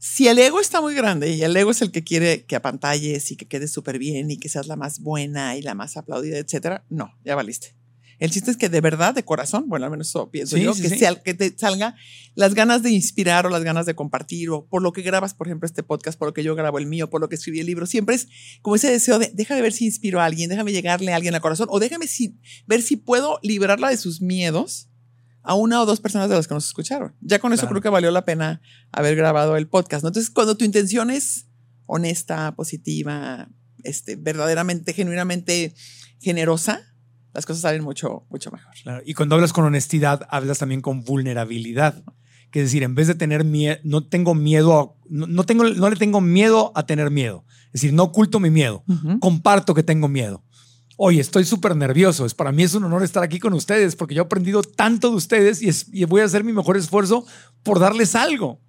si el ego está muy grande y el ego es el que quiere que apantalles y que quedes súper bien y que seas la más buena y la más aplaudida, etcétera, no, ya valiste. El chiste es que de verdad, de corazón, bueno, al menos eso pienso Sí, yo, sí, que, sí. sea- que te salga las ganas de inspirar o las ganas de compartir o por lo que grabas, por ejemplo, este podcast, por lo que yo grabo el mío, por lo que escribí el libro. Siempre es como ese deseo de déjame ver si inspiro a alguien, déjame llegarle a alguien al corazón o déjame si, ver si puedo liberarla de sus miedos a una o dos personas de las que nos escucharon. Ya con eso Claro. creo que valió la pena haber grabado el podcast. ¿no? Entonces, cuando tu intención es honesta, positiva, este, verdaderamente, genuinamente generosa, las cosas salen mucho, mucho mejor. Claro, Y cuando hablas con honestidad, hablas también con vulnerabilidad. Que es decir, en vez de tener miedo, no tengo miedo, a- no, no tengo, no le tengo miedo a tener miedo. Es decir, no oculto mi miedo, comparto que tengo miedo. Oye, estoy súper nervioso. Es, para mí es un honor estar aquí con ustedes porque yo he aprendido tanto de ustedes y, es- y voy a hacer mi mejor esfuerzo por darles algo.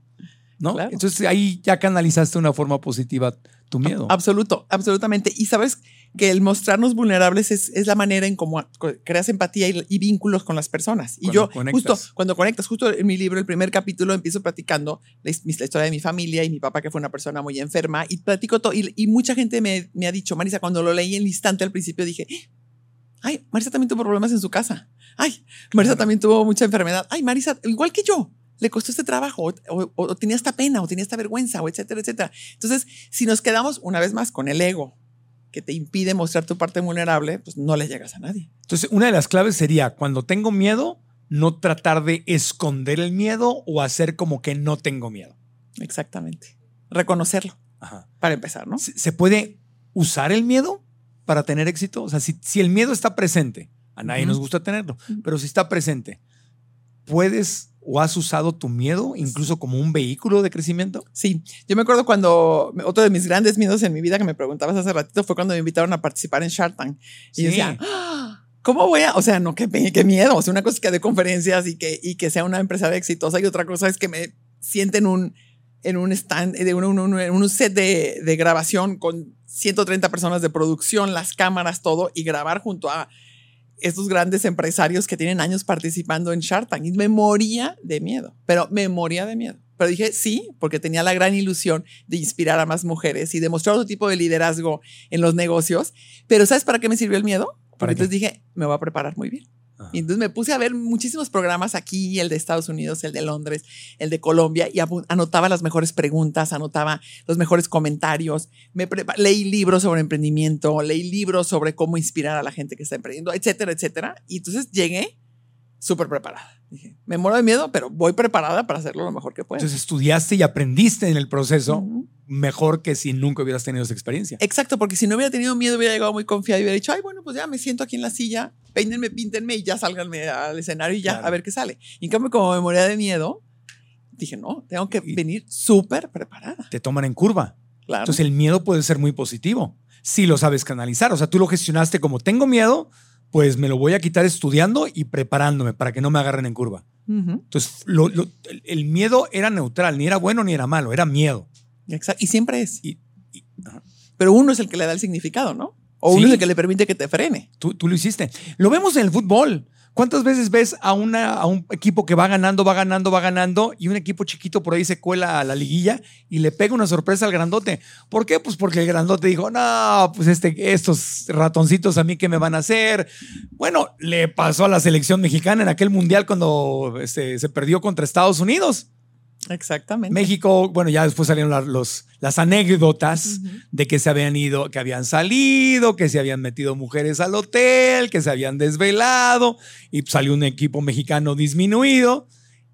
¿no? Claro. Entonces ahí ya canalizaste de una forma positiva tu miedo. Absoluto, absolutamente. Y sabes que el mostrarnos vulnerables es, es la manera en cómo creas empatía y, y vínculos con las personas. Y Cuando yo, conectas. justo cuando conectas, justo en mi libro, el primer capítulo, empiezo platicando la, la historia de mi familia y mi papá, que fue una persona muy enferma, y platico todo. Y, y mucha gente me, me ha dicho, Marisa, cuando lo leí en el instante al principio, dije, ay, Marisa también tuvo problemas en su casa. Ay, Marisa también tuvo mucha enfermedad. Ay, Marisa, igual que yo. Le costó este trabajo, o, o- o tenía esta pena, o tenía esta vergüenza, o etcétera, etcétera. Entonces, si nos quedamos una vez más con el ego que te impide mostrar tu parte vulnerable, pues no le llegas a nadie. Entonces, una de las claves sería, cuando tengo miedo, no tratar de esconder el miedo o hacer como que no tengo miedo. Exactamente. Reconocerlo, Ajá. para empezar, ¿no? ¿Se puede usar el miedo para tener éxito? O sea, si, si el miedo está presente, a nadie nos gusta tenerlo, pero si está presente, ¿puedes o has usado tu miedo incluso como un vehículo de crecimiento? Sí, yo me acuerdo cuando otro de mis grandes miedos en mi vida que me preguntabas hace ratito fue cuando me invitaron a participar en Shark Tank. Y Sí. yo decía, "Ah, ¿cómo voy a? O sea, no, qué, miedo. O sea, una cosa es que dé conferencias y que, y que sea una empresaria exitosa y otra cosa es que me siente en un, en un stand, de un, un- un- set de, de grabación con 130 personas de producción, las cámaras, todo, y grabar junto a estos grandes empresarios que tienen años participando en Shark Tank. Y me moría de miedo, pero me moría de miedo. Pero dije sí, porque tenía la gran ilusión de inspirar a más mujeres y demostrar otro tipo de liderazgo en los negocios. Pero ¿sabes para qué me sirvió el miedo? ¿Para Porque qué? entonces dije, me voy a preparar muy bien. Y entonces me puse a ver muchísimos programas aquí, el de Estados Unidos, el de Londres, el de Colombia, y anotaba las mejores preguntas, anotaba los mejores comentarios, me leí libros sobre emprendimiento, leí libros sobre cómo inspirar a la gente que está emprendiendo, etcétera, etcétera. Y entonces llegué súper preparada. Dije, me muero de miedo, pero voy preparada para hacerlo lo mejor que pueda. Entonces estudiaste y aprendiste en el proceso mejor que si nunca hubieras tenido esa experiencia. Exacto, porque si no hubiera tenido miedo, hubiera llegado muy confiado y hubiera dicho, ay, bueno, pues ya me siento aquí en la silla, peínenme, píntenme y ya sálganme al escenario y ya Claro. a ver qué sale. Y en cambio, como me moría de miedo, dije, no, tengo que Y- venir súper preparada. Te toman en curva. Claro. Entonces el miedo puede ser muy positivo si lo sabes canalizar. O sea, tú lo gestionaste como tengo miedo, pues me lo voy a quitar estudiando y preparándome para que no me agarren en curva. Entonces lo- lo- el, miedo era neutral, ni era bueno ni era malo, era miedo. Exacto. Y siempre es. Y, y- ajá. Pero uno es el que le da el significado, ¿no? O uno Sí. es el que le permite que te frene. Tú, tú lo hiciste. Lo vemos en el fútbol. ¿Cuántas veces ves a, una, a un equipo que va ganando, va ganando, va ganando y un equipo chiquito por ahí se cuela a la liguilla y le pega una sorpresa al grandote? ¿Por qué? Pues porque el grandote dijo, no, pues este, estos ratoncitos a mí qué me van a hacer. Bueno, le pasó a la selección mexicana en aquel mundial cuando este, se perdió contra Estados Unidos. Exactamente. México, bueno, ya después salieron la- los, las anécdotas de que se habían ido, que habían salido, que se habían metido mujeres al hotel, que se habían desvelado y pues, salió un equipo mexicano disminuido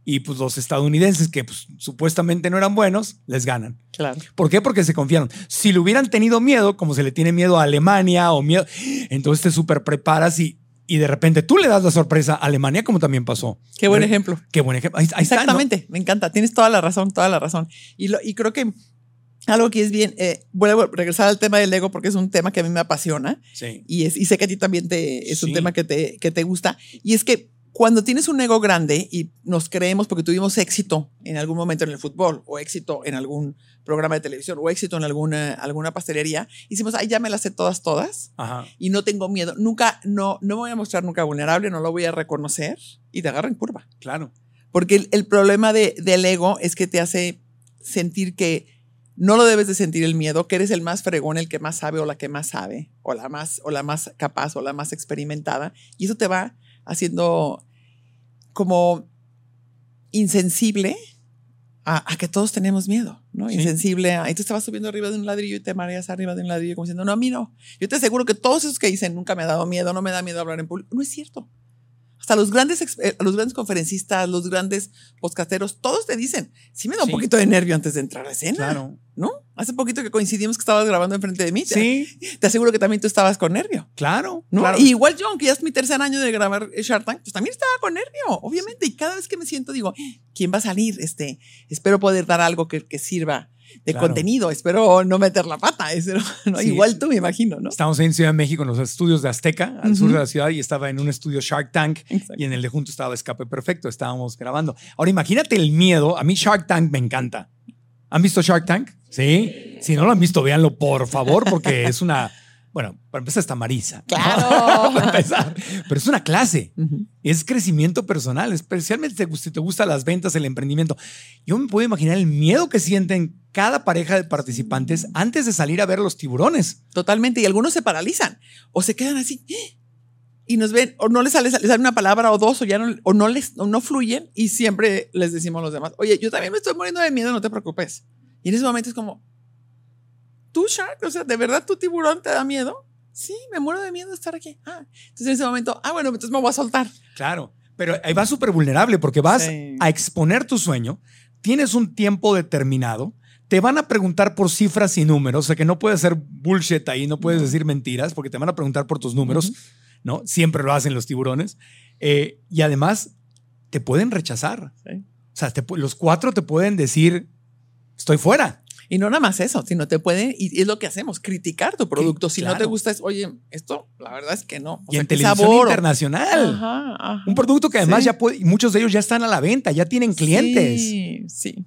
y pues los estadounidenses que pues, supuestamente no eran buenos, les ganan. Claro. ¿Por qué? Porque se confiaron. Si le hubieran tenido miedo, como se le tiene miedo a Alemania o miedo, entonces te super preparas y, y de repente tú le das la sorpresa a Alemania, como también pasó. Qué buen ejemplo. Qué buen ejemplo. Ahí, ahí está, ¿no? Exactamente, me encanta. Tienes toda la razón, toda la razón. Y, lo, y creo que algo que es bien, eh, vuelvo a regresar al tema del ego porque es un tema que a mí me apasiona Sí. y, es, y sé que a ti también te, es un tema que te, que te gusta. Y es que cuando tienes un ego grande y nos creemos porque tuvimos éxito en algún momento en el fútbol o éxito en algún programa de televisión o éxito en alguna, alguna pastelería, y decimos, ay, ya me las sé todas, todas Ajá. y no tengo miedo. Nunca, no, no me voy a mostrar nunca vulnerable, no lo voy a reconocer y te agarra en curva. Claro. Porque el, el problema de- del ego es que te hace sentir que no lo debes de sentir el miedo, que eres el más fregón, el que más sabe o la que más sabe, o la más, o la más capaz o la más experimentada. Y eso te va haciendo como insensible a, a que todos tenemos miedo, ¿no? Sí. Insensible a... Entonces te vas subiendo arriba de un ladrillo y te mareas arriba de un ladrillo como diciendo, no, a mí no. Yo te aseguro que todos esos que dicen, nunca me ha dado miedo, no me da miedo hablar en público, no es cierto. Hasta los grandes, eh, los grandes conferencistas, los grandes podcasteros, todos te dicen, sí me da un Sí. poquito de nervio antes de entrar a escena, Claro. ¿no? Hace poquito que coincidimos que estabas grabando enfrente de mí. te- Sí, Te aseguro que también tú estabas con nervio. claro. ¿no? claro. Y igual yo, aunque ya es mi tercer año de grabar Shark Tank, pues también estaba con nervio, obviamente. Y cada vez que me siento digo, ¿quién va a salir? Este, espero poder dar algo que, que sirva de Claro. contenido. Espero no meter la pata. ¿no? Sí. Igual tú, me imagino, ¿no? Estamos en Ciudad de México, en los estudios de Azteca, al sur de la ciudad, y estaba en un estudio Shark Tank, Exacto. y en el de junto estaba Escape Perfecto, estábamos grabando. Ahora imagínate el miedo, a mí Shark Tank me encanta. ¿Han visto Shark Tank? Sí. Si no lo han visto, véanlo por favor, porque es una, bueno, para empezar está Marisa. Claro. para empezar. Pero es una clase. Ujú. Es crecimiento personal, especialmente si te gustan las ventas, el emprendimiento. Yo me puedo imaginar el miedo que sienten cada pareja de participantes antes de salir a ver los tiburones. Totalmente. Y algunos se paralizan o se quedan así ¡eh! y nos ven o no les sale, les sale una palabra o dos o ya no, o no les o no fluyen y siempre les decimos a los demás, oye, yo también me estoy muriendo de miedo, no te preocupes. Y en ese momento es como, ¿tú, Shark? O sea, ¿de verdad tu tiburón te da miedo? Sí, me muero de miedo de estar aquí. Ah, entonces en ese momento, ah, bueno, entonces me voy a soltar. Claro, pero ahí vas súper vulnerable porque vas Sí. a exponer tu sueño, tienes un tiempo determinado, te van a preguntar por cifras y números, o sea que no puedes hacer bullshit ahí, no puedes decir mentiras porque te van a preguntar por tus números, ¿no? Siempre lo hacen los tiburones. Eh, y además, te pueden rechazar. Sí. O sea, te los cuatro te pueden decir, estoy fuera. Y no nada más eso, sino te pueden, y es lo que hacemos, criticar tu producto. Si no te gusta, es, oye, esto, la verdad es que no. O y sea, en ¿qué televisión sabor internacional. Ajá, ajá. Un producto que además Sí. ya puede, muchos de ellos ya están a la venta, ya tienen clientes. Sí, sí.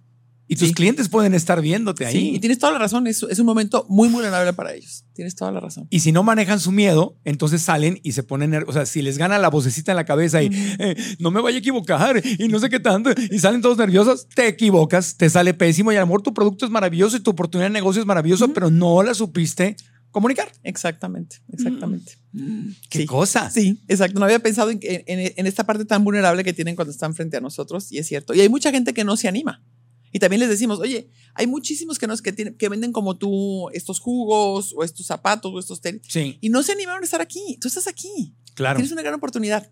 Y tus Sí. clientes pueden estar viéndote ahí. Sí, y tienes toda la razón. Es, es un momento muy vulnerable para ellos. Tienes toda la razón. Y si no manejan su miedo, entonces salen y se ponen, o sea, si les gana la vocecita en la cabeza y eh, no me vaya a equivocar y no sé qué tanto, y salen todos nerviosos, te equivocas, te sale pésimo y a lo mejor tu producto es maravilloso y tu oportunidad de negocio es maravilloso, pero no la supiste comunicar. Exactamente, exactamente. ¿Qué Sí. cosa? Sí, exacto. No había pensado en, en- en esta parte tan vulnerable que tienen cuando están frente a nosotros y es cierto. Y hay mucha gente que no se anima. Y también les decimos, oye, hay muchísimos que, nos, que, tienen, que venden como tú estos jugos o estos zapatos o estos tenis Sí, y no se animaron a estar aquí. Tú estás aquí. claro. Tienes una gran oportunidad.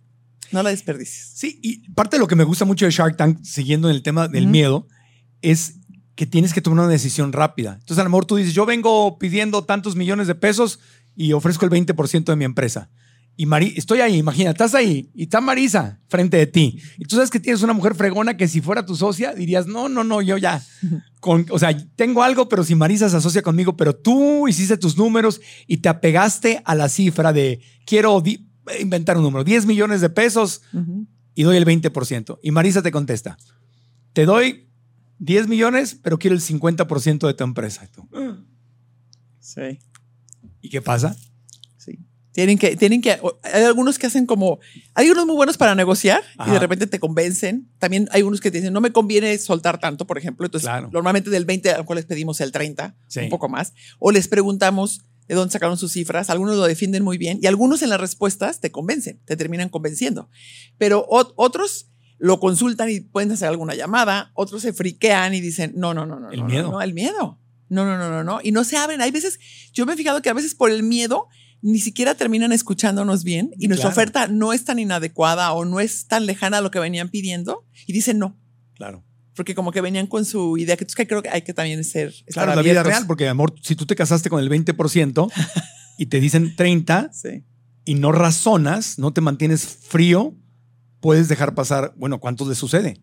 No la desperdicies. Sí, y parte de lo que me gusta mucho de Shark Tank, siguiendo en el tema del miedo, es que tienes que tomar una decisión rápida. Entonces, a lo mejor tú dices, yo vengo pidiendo tantos millones de pesos y ofrezco el 20% de mi empresa. Y Mari, estoy ahí, imagina, estás ahí y está Marisa frente de ti. Y tú sabes que tienes una mujer fregona que si fuera tu socia dirías, no, no, no, yo ya. Con, o sea, tengo algo, pero si Marisa se asocia conmigo, pero tú hiciste tus números y te apegaste a la cifra de quiero inventar un número, 10 millones de pesos y doy el 20%. Y Marisa te contesta, te doy 10 millones, pero quiero el 50% de tu empresa. Tú, Sí. ¿Y qué pasa? Tienen que, tienen que, hay algunos que hacen como, hay unos muy buenos para negociar y Ajá. de repente te convencen. También hay unos que te dicen, no me conviene soltar tanto, por ejemplo. Entonces, Claro. normalmente del 20 a lo mejor les pedimos el 30, Sí. un poco más. O les preguntamos de dónde sacaron sus cifras. Algunos lo defienden muy bien y algunos en las respuestas te convencen, te terminan convenciendo. Pero ot- otros lo consultan y pueden hacer alguna llamada, otros se friquean y dicen, no, no, no, no. El no, miedo. No, el miedo. No, no, no, no, no. Y no se abren. Hay veces, yo me he fijado que a veces por el miedo ni siquiera terminan escuchándonos bien y nuestra Claro. oferta no es tan inadecuada o no es tan lejana a lo que venían pidiendo y dicen no. Claro. Porque como que venían con su idea, que, que creo que hay que también ser... estar Claro, la vida real, porque amor, si tú te casaste con el 20% y te dicen 30 Sí. y no razonas, no te mantienes frío, puedes dejar pasar, bueno, ¿cuánto les sucede?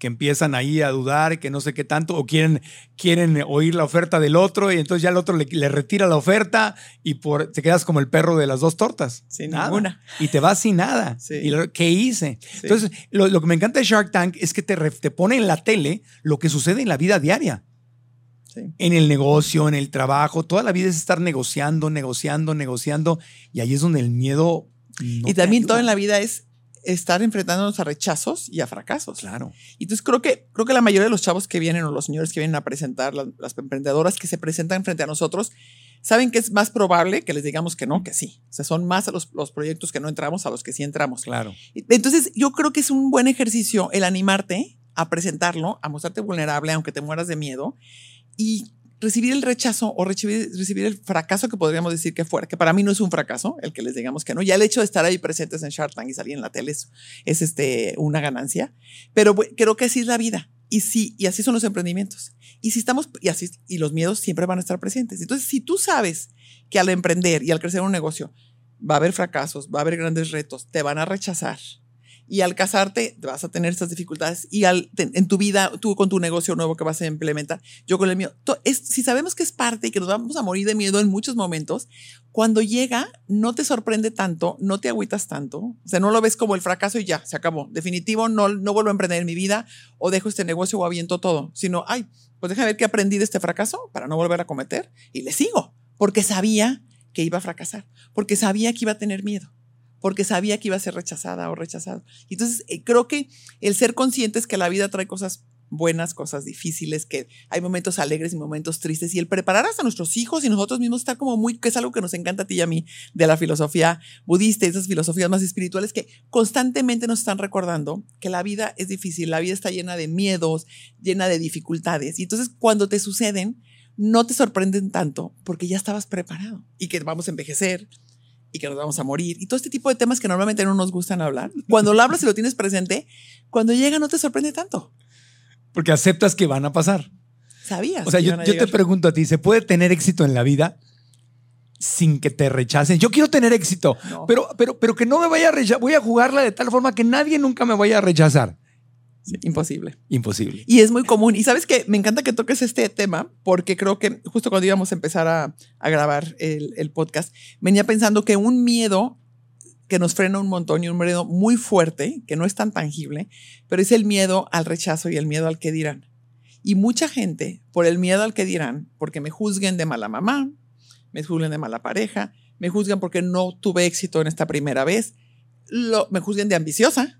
Que empiezan ahí a dudar, que no sé qué tanto, o quieren, quieren oír la oferta del otro y entonces ya el otro le, le retira la oferta y por, te quedas como el perro de las dos tortas. Sin Nada. ninguna. Y te vas sin nada. Sí. ¿Y lo- qué hice? Entonces, lo, lo que me encanta de Shark Tank es que te, te pone en la tele lo que sucede en la vida diaria. Sí. En el negocio, en el trabajo, toda la vida es estar negociando, negociando, negociando. Y ahí es donde el miedo. no y también todo ayuda. en la vida es estar enfrentándonos a rechazos y a fracasos. Claro. Y Entonces creo que, creo que la mayoría de los chavos que vienen o los señores que vienen a presentar, las, las emprendedoras que se presentan frente a nosotros, saben que es más probable que les digamos que no, que sí. O sea, son más a los, los proyectos que no entramos a los que sí entramos. Claro. Entonces yo creo que es un buen ejercicio el animarte a presentarlo, a mostrarte vulnerable, aunque te mueras de miedo, y recibir el rechazo o recibir, recibir el fracaso que podríamos decir que fuera, que para mí no es un fracaso, el que les digamos que no. Ya el hecho de estar ahí presentes en Shark Tank y salir en la tele es, es, este, una ganancia, pero creo que así es la vida. Y sí, y así son los emprendimientos. Y si estamos, y así, y los miedos siempre van a estar presentes. Entonces, si tú sabes que al emprender y al crecer un negocio va a haber fracasos, va a haber grandes retos, te van a rechazar. Y al casarte vas a tener estas dificultades y al, en tu vida, tú con tu negocio nuevo que vas a implementar, yo con el mío, es, si sabemos que es parte y que nos vamos a morir de miedo en muchos momentos, cuando llega no te sorprende tanto, no te agüitas tanto, o sea, no lo ves como el fracaso y ya, se acabó. Definitivo, no, no vuelvo a emprender en mi vida o dejo este negocio o aviento todo, sino, ay, pues déjame ver qué aprendí de este fracaso para no volver a cometer y le sigo, porque sabía que iba a fracasar, porque sabía que iba a tener miedo porque sabía que iba a ser rechazada o rechazado. Entonces, eh, creo que el ser conscientes que la vida trae cosas buenas, cosas difíciles, que hay momentos alegres y momentos tristes, y el preparar hasta nuestros hijos y nosotros mismos estar como muy, que es algo que nos encanta a ti y a mí, de la filosofía budista y esas filosofías más espirituales que constantemente nos están recordando que la vida es difícil, la vida está llena de miedos, llena de dificultades. Y entonces, cuando te suceden, no te sorprenden tanto porque ya estabas preparado y que vamos a envejecer y que nos vamos a morir y todo este tipo de temas que normalmente no nos gustan hablar. Cuando lo hablas y lo tienes presente, cuando llega no te sorprende tanto. Porque aceptas que van a pasar. Sabías. O sea, yo, te pregunto a ti, ¿se puede tener éxito en la vida sin que te rechacen? Yo quiero tener éxito, No. pero, pero, pero que no me vaya a rechazar. Voy a jugarla de tal forma que nadie nunca me vaya a rechazar. Sí, imposible. Imposible. Y es muy común. Y sabes que me encanta que toques este tema porque creo que justo cuando íbamos a empezar a, a grabar el, el podcast, venía pensando que un miedo que nos frena un montón y un miedo muy fuerte, que no es tan tangible, pero es el miedo al rechazo y el miedo al que dirán. Y mucha gente, por el miedo al que dirán, porque me juzguen de mala mamá, me juzguen de mala pareja, me juzgan porque no tuve éxito en esta primera vez, lo, me juzguen de ambiciosa,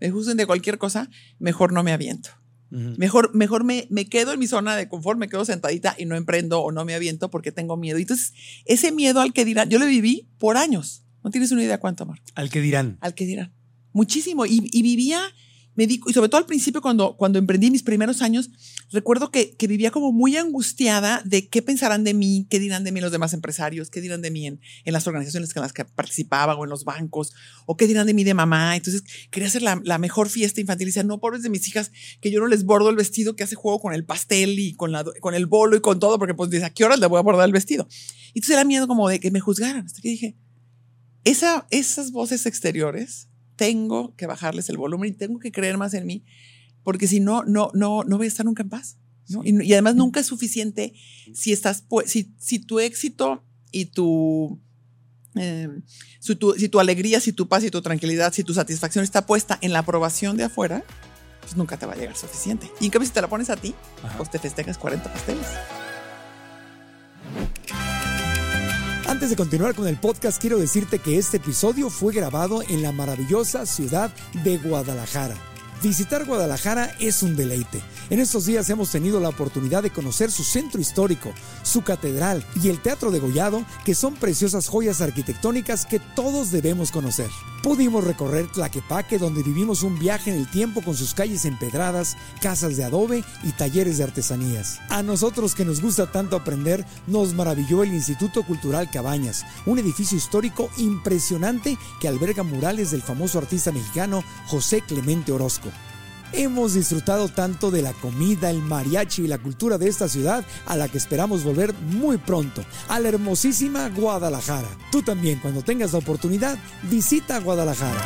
me juzguen de cualquier cosa, mejor no me aviento. Mejor, mejor me, me quedo en mi zona de confort, me quedo sentadita y no emprendo o no me aviento porque tengo miedo. Y Entonces, ese miedo al que dirán, yo lo viví por años. No tienes una idea cuánto, Marco. Al que dirán. Al que dirán. Muchísimo. Y, y vivía, y sobre todo al principio, cuando, cuando emprendí mis primeros años, recuerdo que, que vivía como muy angustiada de qué pensarán de mí, qué dirán de mí los demás empresarios, qué dirán de mí en, las organizaciones en las que participaba o en los bancos, o qué dirán de mí de mamá. Entonces quería hacer la, la mejor fiesta infantil y decía, no, pobres de mis hijas, que yo no les bordo el vestido, que hace juego con el pastel y con, la, con el bolo y con todo, porque pues dice, ¿a qué horas le voy a bordar el vestido? Y entonces era miedo como de que me juzgaran. Hasta que dije, esa, esas voces exteriores, tengo que bajarles el volumen y tengo que creer más en mí, porque si no, no, no, no voy a estar nunca en paz. ¿no? Y, y además nunca es suficiente si estás, si, si tu éxito y tu, eh, si tu, si tu alegría, si tu paz y tu tranquilidad, si tu satisfacción está puesta en la aprobación de afuera, pues nunca te va a llegar suficiente. Y en cambio, si te la pones a ti, Ajá. pues te festejas 40 pasteles. Antes de continuar con el podcast, quiero decirte que este episodio fue grabado en la maravillosa ciudad de Guadalajara. Visitar Guadalajara es un deleite. En estos días hemos tenido la oportunidad de conocer su centro histórico, su catedral y el Teatro de Gollado, que son preciosas joyas arquitectónicas que todos debemos conocer. Pudimos recorrer Tlaquepaque, donde vivimos un viaje en el tiempo con sus calles empedradas, casas de adobe y talleres de artesanías. A nosotros que nos gusta tanto aprender, nos maravilló el Instituto Cultural Cabañas, un edificio histórico impresionante que alberga murales del famoso artista mexicano José Clemente Orozco. Hemos disfrutado tanto de la comida, el mariachi y la cultura de esta ciudad a la que esperamos volver muy pronto, a la hermosísima Guadalajara. Tú también, cuando tengas la oportunidad, visita Guadalajara.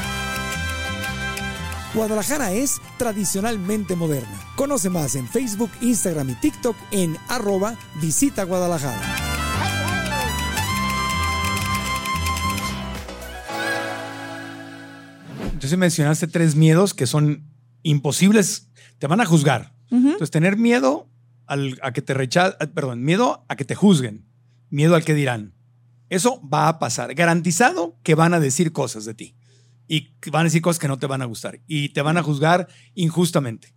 Guadalajara es tradicionalmente moderna. Conoce más en Facebook, Instagram y TikTok en arroba visita Guadalajara. Entonces mencionaste tres miedos que son imposibles, te van a juzgar. Entonces, tener miedo al, a que te rechacen, perdón, miedo a que te juzguen, miedo al que dirán. Eso va a pasar. Garantizado que van a decir cosas de ti. Y van a decir cosas que no te van a gustar. Y te van a juzgar injustamente.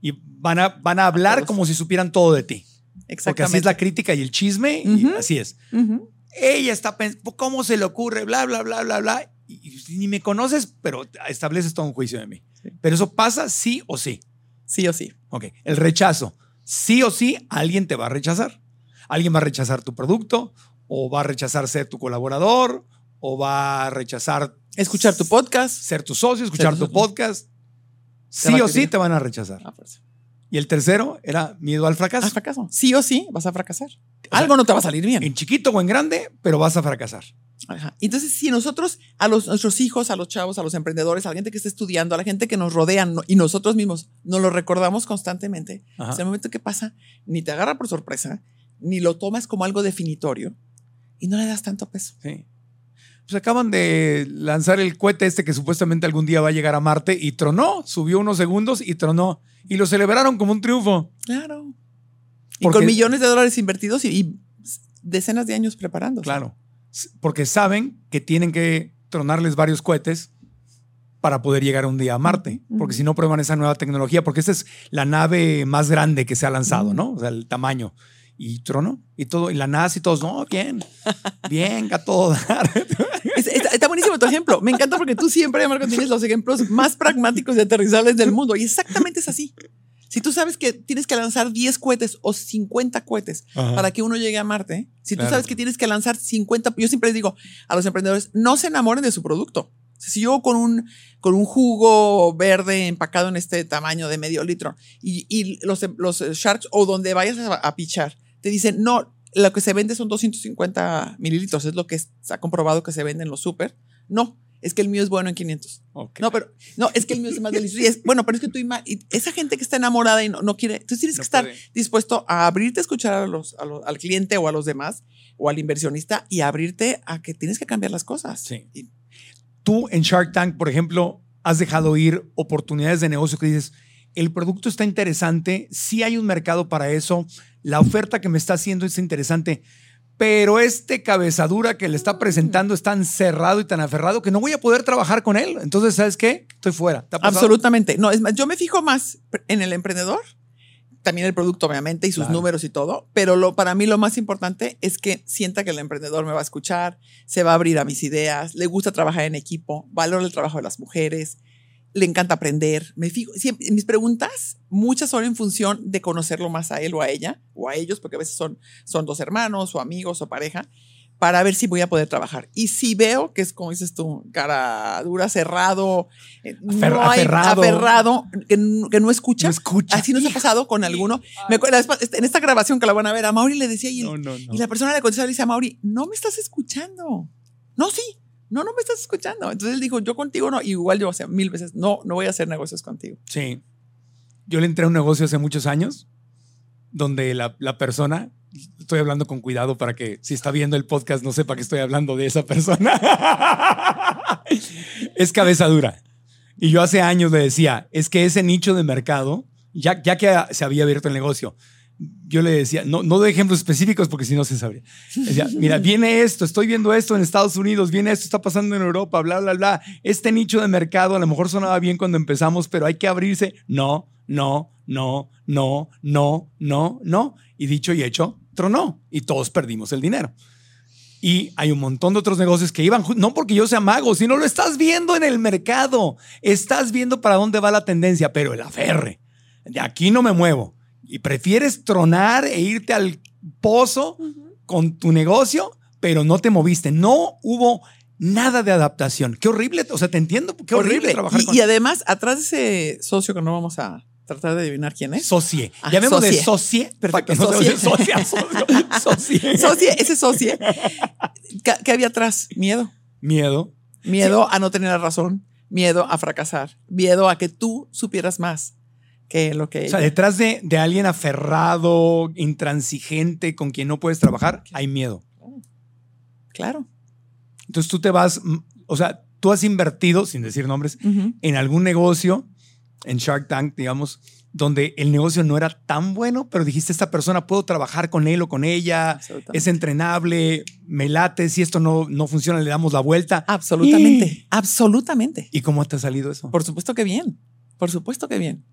Y van a, van a hablar como si supieran todo de ti. Porque así es la crítica y el chisme. Y así es. Ella está pensando, ¿cómo se le ocurre? Bla, bla, bla, bla, bla. Y, y ni me conoces, pero estableces todo un juicio de mí. Pero eso pasa sí o sí. Sí o sí. Ok. El rechazo. Sí o sí, alguien te va a rechazar. Alguien va a rechazar tu producto, o va a rechazar ser tu colaborador, o va a rechazar. Escuchar tu podcast. Ser tu socio, escuchar tu podcast. Sí o sí te van a rechazar. Y el tercero era miedo al fracaso. Al fracaso. Sí o sí vas a fracasar. Algo no te va a salir bien. En chiquito o en grande, pero vas a fracasar. Entonces, si nosotros, a los, nuestros hijos, a los chavos, a los emprendedores, a la gente que está estudiando, a la gente que nos rodea y nosotros mismos nos lo recordamos constantemente, es el momento que pasa, ni te agarra por sorpresa, ni lo tomas como algo definitorio y no le das tanto peso. Sí. Pues acaban de lanzar el cohete este que supuestamente algún día va a llegar a Marte y tronó, subió unos segundos y tronó. Y lo celebraron como un triunfo. Claro. Y con millones de dólares invertidos y, y decenas de años preparándose. Claro porque saben que tienen que tronarles varios cohetes para poder llegar un día a Marte, porque si no prueban esa nueva tecnología, porque esta es la nave más grande que se ha lanzado, ¿no? O sea, el tamaño. Y trono, y todo, y la NASA y todos, no, bien, bien, a todo dar. Está, buenísimo tu ejemplo. Me encanta porque tú siempre, Marco, tienes los ejemplos más pragmáticos y aterrizables del mundo. Y exactamente es así. Si tú sabes que tienes que lanzar 10 cohetes o 50 cohetes para que uno llegue a Marte, si tú sabes que tienes que lanzar 50, yo siempre les digo a los emprendedores, no se enamoren de su producto. Si yo con un, con un jugo verde empacado en este tamaño de medio litro y, los, los sharks o donde vayas a, pichar, te dicen, no, lo que se vende son 250 mililitros, es lo que se ha comprobado que se vende en los súper. No, es que el mío es bueno en 500. No, pero no, es que el mío es más delicioso. bueno, pero es que tú y esa gente que está enamorada y no, no quiere, tú tienes que estar dispuesto a abrirte a escuchar a los, al cliente o a los demás o al inversionista y abrirte a que tienes que cambiar las cosas. Sí. tú en Shark Tank, por ejemplo, has dejado ir oportunidades de negocio que dices, el producto está interesante, sí hay un mercado para eso, la oferta que me está haciendo es interesante pero este cabezadura que le está presentando es tan cerrado y tan aferrado que no voy a poder trabajar con él. Entonces, ¿sabes qué? Estoy fuera. Absolutamente. No, es más, yo me fijo más en el emprendedor, también el producto, obviamente, y sus números y todo, pero lo, para mí lo más importante es que sienta que el emprendedor me va a escuchar, se va a abrir a mis ideas, le gusta trabajar en equipo, valora el trabajo de las mujeres, le encanta aprender. Me fijo, siempre, mis preguntas, muchas son en función de conocerlo más a él o a ella, o a ellos, porque a veces son, son dos hermanos o amigos o pareja, para ver si voy a poder trabajar. Y si veo que es, como dices tú, cara dura, cerrado, eh, no hay, aferrado, que, no escucha. escucha. Así nos ha pasado con alguno. Me en esta grabación que la van a ver, a Mauri le decía, y, y la persona le contestaba, le dice a Mauri, no me estás escuchando. No, sí, no, no me estás escuchando. Entonces él dijo, yo contigo no. Igual yo, o sea, mil veces, no, no voy a hacer negocios contigo. Sí. Yo le entré a un negocio hace muchos años donde la, la persona, estoy hablando con cuidado para que si está viendo el podcast no sepa que estoy hablando de esa persona, es cabeza dura. Y yo hace años le decía, es que ese nicho de mercado, ya, ya que se había abierto el negocio, yo le decía, no, no de ejemplos específicos porque si no se sabría. Decía, mira, viene esto, estoy viendo esto en Estados Unidos, viene esto, está pasando en Europa, bla, bla, bla. Este nicho de mercado a lo mejor sonaba bien cuando empezamos, pero hay que abrirse. No, no, no, no, no, no, no. Y dicho y hecho, tronó y todos perdimos el dinero. Y hay un montón de otros negocios que iban, no porque yo sea mago, sino lo estás viendo en el mercado. Estás viendo para dónde va la tendencia, pero el aferre. De aquí no me muevo. Y prefieres tronar e irte al pozo con tu negocio, pero no te moviste. No hubo nada de adaptación. Qué horrible. O sea, te entiendo. Qué horrible, trabajar y, con y además, atrás de ese socio que no vamos a tratar de adivinar quién es. Socie. Ah, Ya vemos de socie. Perfecto, no socie. socia, socio, socie. Socie, ese socie. ¿Qué, qué había atrás? Miedo. Miedo. Miedo a no tener la razón. Miedo a fracasar. Miedo a que tú supieras más que lo que O sea, ella. detrás de, de alguien aferrado, intransigente, con quien no puedes trabajar, hay miedo. Claro. Entonces tú te vas, o sea, tú has invertido, sin decir nombres, en algún negocio, en Shark Tank, digamos, donde el negocio no era tan bueno, pero dijiste, esta persona puedo trabajar con él o con ella, es entrenable, me late, si esto no, no funciona, le damos la vuelta. Absolutamente. Absolutamente. ¿Y cómo te ha salido eso? Por supuesto que bien. Por supuesto que bien.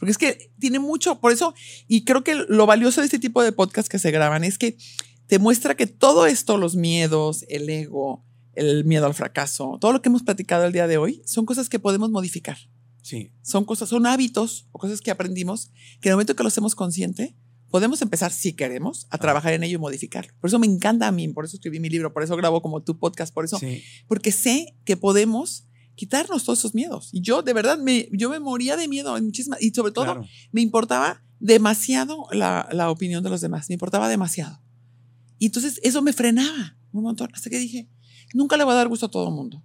Porque es que tiene mucho, por eso, y creo que lo valioso de este tipo de podcast que se graban es que te muestra que todo esto, los miedos, el ego, el miedo al fracaso, todo lo que hemos platicado el día de hoy, son cosas que podemos modificar. Sí, Son cosas, son hábitos o cosas que aprendimos que en el momento que lo hacemos consciente, podemos empezar, si queremos, a trabajar en ello y modificarlo. Por eso me encanta a mí, por eso escribí mi libro, por eso grabo como tu podcast, por eso sí. porque sé que podemos quitarnos todos esos miedos. Y yo de verdad me, yo me moría de miedo en muchísimas, y sobre todo claro. me importaba demasiado la, la opinión de los demás, me importaba demasiado. Y entonces eso me frenaba un montón, hasta que dije, nunca le voy a dar gusto a todo el mundo.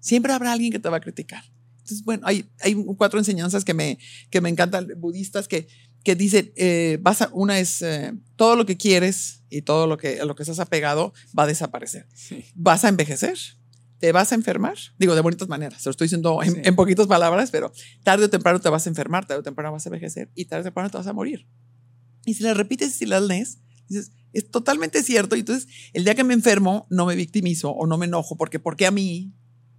Siempre habrá alguien que te va a criticar. Entonces, bueno, hay, hay cuatro enseñanzas que me, que me encantan, budistas, que, que dicen, eh, vas a- una es, eh, todo lo que quieres y todo lo que, a lo que estás apegado va a desaparecer Sí. vas a envejecer, te vas a enfermar. Digo, de bonitas maneras, se lo estoy diciendo en, Sí. en poquitas palabras, pero tarde o temprano te vas a enfermar, tarde o temprano vas a envejecer y tarde o temprano te vas a morir. Y si las repites y si las lees, dices, es totalmente cierto. Y entonces, el día que me enfermo, no me victimizo o no me enojo porque, ¿por qué a mí?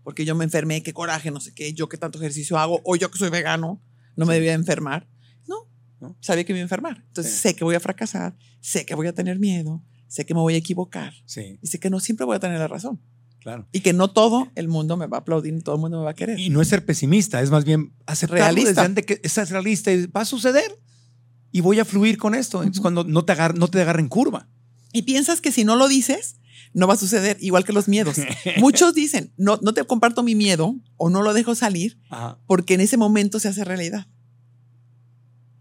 Porque yo me enfermé, qué coraje, no sé qué, yo que tanto ejercicio hago, o yo que soy vegano, no me debía enfermar. No, ¿No? sabía que me iba a enfermar. Entonces, Sí. sé que voy a fracasar, sé que voy a tener miedo, sé que me voy a equivocar Sí, y sé que no siempre voy a tener la razón. Claro. Y que no todo el mundo me va a aplaudir, todo el mundo me va a querer. Y no es ser pesimista, es más bien aceptarlo Realista. desde que estás realista y va a suceder y voy a fluir con esto. Cuando no te, agar, no te agarren curva. Y piensas que si no lo dices, no va a suceder, igual que los miedos. Muchos dicen, no, no te comparto mi miedo o no lo dejo salir Ajá. porque en ese momento se hace realidad.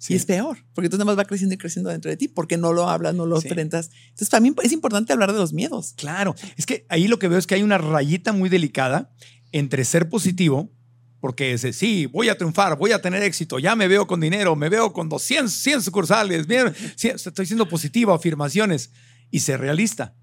Sí. Y es peor, porque entonces nada más va creciendo y creciendo dentro de ti, porque no lo hablas, no lo Sí. enfrentas. Entonces también es importante hablar de los miedos. Claro, es que ahí lo que veo es que hay una rayita muy delicada entre ser positivo, porque es, sí, voy a triunfar, voy a tener éxito, ya me veo con dinero, me veo con 200, 100 sucursales, bien, estoy siendo positivo, afirmaciones, y ser realista.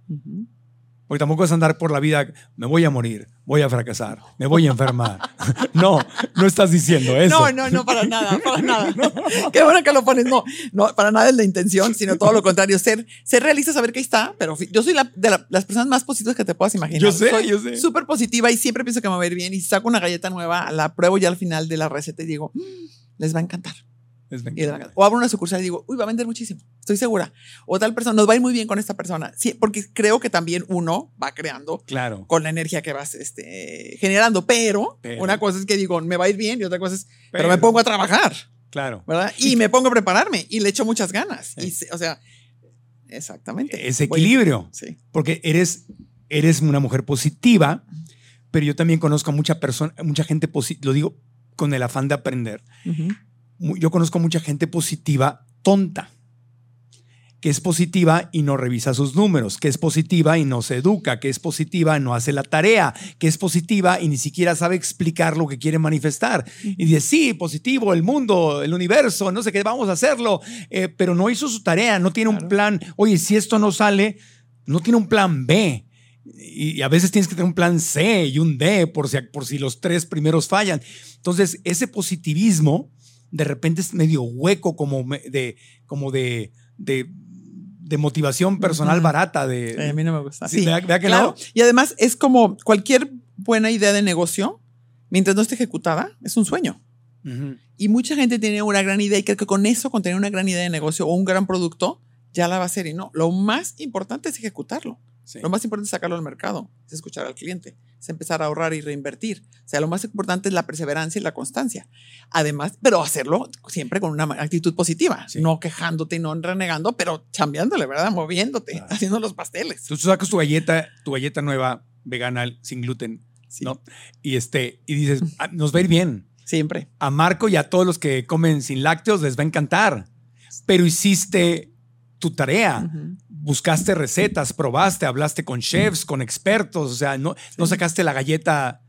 Porque tampoco es andar por la vida, me voy a morir, voy a fracasar, me voy a enfermar. no, no estás diciendo eso. No, no, no, para nada, para nada. Qué bueno que lo pones. No, no, para nada es la intención, sino todo lo contrario. Ser, ser realista, saber que ahí está, pero yo soy la, de la- las personas más positivas que te puedas imaginar. Yo sé, Soy yo sé. Súper positiva y siempre pienso que me va a ir bien. Y saco una galleta nueva, la pruebo ya al final de la receta y digo, "Mm, les va a encantar. Es Y. O abro una sucursal y digo, uy, va a vender muchísimo, estoy segura. O tal persona, nos va a ir muy bien con esta persona. Sí, porque creo que también uno va creando Claro. con la energía que vas este, generando. Pero, Pero. una cosa es que digo, me va a ir bien y otra cosa es, pero, Pero. me pongo a trabajar, Claro. ¿verdad? Y me pongo a prepararme y le echo muchas ganas. Sí. Y, o sea, exactamente. Ese Voy- equilibrio. Sí. porque eres, eres una mujer positiva, pero yo también conozco a mucha persona, mucha gente lo digo con el afán de aprender. Ujú. Mu- Yo conozco mucha gente positiva tonta, que es positiva y no revisa sus números, que es positiva y no se educa, que es positiva y no hace la tarea, que es positiva y ni siquiera sabe explicar lo que quiere manifestar. Y dice, sí, positivo, el mundo, el universo, no sé qué, vamos a hacerlo, eh, pero no hizo su tarea, no tiene un plan. Oye, si esto no sale, no tiene un plan B. Y, y a veces tienes que tener un plan C y un D por si, por si los tres primeros fallan. Entonces, ese positivismo de repente es medio hueco como de, como de, de, de motivación personal barata. De, a mí no me gusta. Sí, Sí, ¿verdad- verdad que claro. no? Y además es como cualquier buena idea de negocio, mientras no esté ejecutada, es un sueño. Y mucha gente tiene una gran idea y cree que con eso, con tener una gran idea de negocio o un gran producto, ya la va a hacer. Y no, lo más importante es ejecutarlo. Sí. Lo más importante es sacarlo al mercado, es escuchar al cliente, es empezar a ahorrar y reinvertir. O sea, lo más importante es la perseverancia y la constancia. Además, pero hacerlo siempre con una actitud positiva, Sí. no quejándote y no renegando, pero chambeándole, ¿verdad? Moviéndote, Claro. haciendo los pasteles. Tú sacas tu galleta, tu galleta nueva, vegana, sin gluten, Sí, ¿no? Y, este, y dices, "Ah, nos va a ir bien. Siempre. A Marco y a todos los que comen sin lácteos les va a encantar. Pero hiciste tu tarea. Ujú. Buscaste recetas, probaste, hablaste con chefs, con expertos. O sea, no, no sacaste la galleta.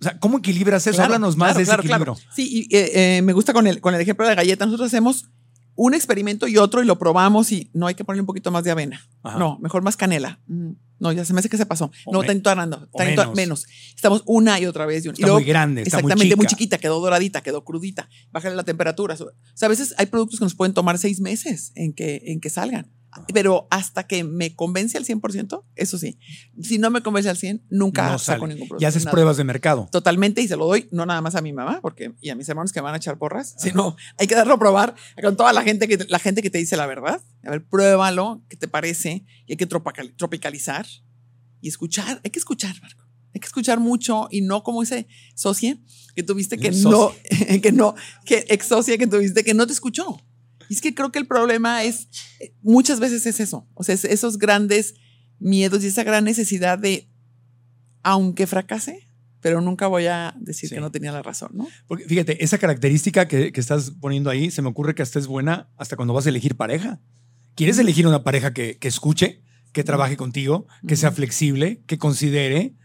O sea, ¿cómo equilibras eso? Claro, Háblanos más claro, de ese claro, equilibrio. Sí, y, eh, eh, me gusta con el, con el ejemplo de la galleta. Nosotros hacemos un experimento y otro y lo probamos y no hay que ponerle un poquito más de avena. Ajá. No, mejor más canela. Mm, No, ya se me hace que se pasó. O no, está entonando. Está menos. menos. Estamos una y otra vez. y una- y Está luego- muy grande, está Exactamente, muy, chica. chiquita, quedó doradita, quedó crudita. Bájale la temperatura. O sea, a veces hay productos que nos pueden tomar seis meses en que, en que salgan. Pero hasta que me convence al 100%, eso sí. Si no me convence al 100, nunca No saco sale. ningún producto. Y haces nada. pruebas de mercado. Totalmente, y se lo doy no nada más a mi mamá porque, y a mis hermanos que me van a echar porras, sino hay que darlo a probar con toda la gente, que, la gente que te dice la verdad. A ver, pruébalo, ¿qué te parece? Y hay que tropical- tropicalizar y escuchar. Hay que escuchar, Marco. Hay que escuchar mucho y no como ese socie que tuviste que no, que no, que ex socia que tuviste que no te escuchó. Y es que creo que el problema es, eh, muchas veces es eso, o sea, es esos grandes miedos y esa gran necesidad de, aunque fracase, pero nunca voy a decir Sí. que no tenía la razón, ¿no? Porque fíjate, esa característica que, que estás poniendo ahí, se me ocurre que hasta es buena hasta cuando vas a elegir pareja. ¿Quieres elegir una pareja que, que escuche, que trabaje contigo, que sea flexible, que considere,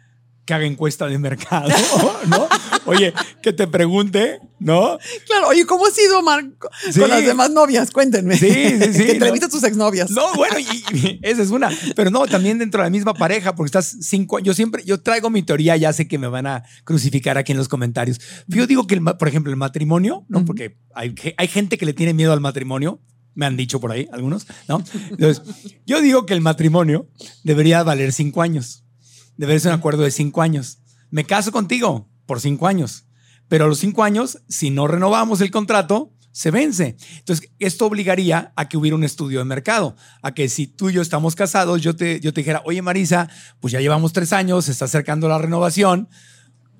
que haga encuesta de mercado, ¿no? Oye, que te pregunte, ¿no? Claro, oye, ¿cómo ha sido, Marco? Sí. Con las demás novias, cuéntenme. Sí, sí, sí, que entrevista ¿no? a tus exnovias. No, bueno, y, y esa es una. Pero no, también dentro de la misma pareja, porque estás cinco Yo siempre, yo traigo mi teoría, ya sé que me van a crucificar aquí en los comentarios. Yo digo que, el, por ejemplo, el matrimonio, ¿no? Ujú. Porque hay, ge- hay gente que le tiene miedo al matrimonio, me han dicho por ahí algunos, ¿no? Entonces, yo digo que el matrimonio debería valer cinco años. Debería ser un acuerdo de cinco años. Me caso contigo por cinco años, pero a los cinco años, si no renovamos el contrato, se vence. Entonces, esto obligaría a que hubiera un estudio de mercado, a que si tú y yo estamos casados, yo te, yo te dijera, oye Marisa, pues ya llevamos tres años, se está acercando la renovación,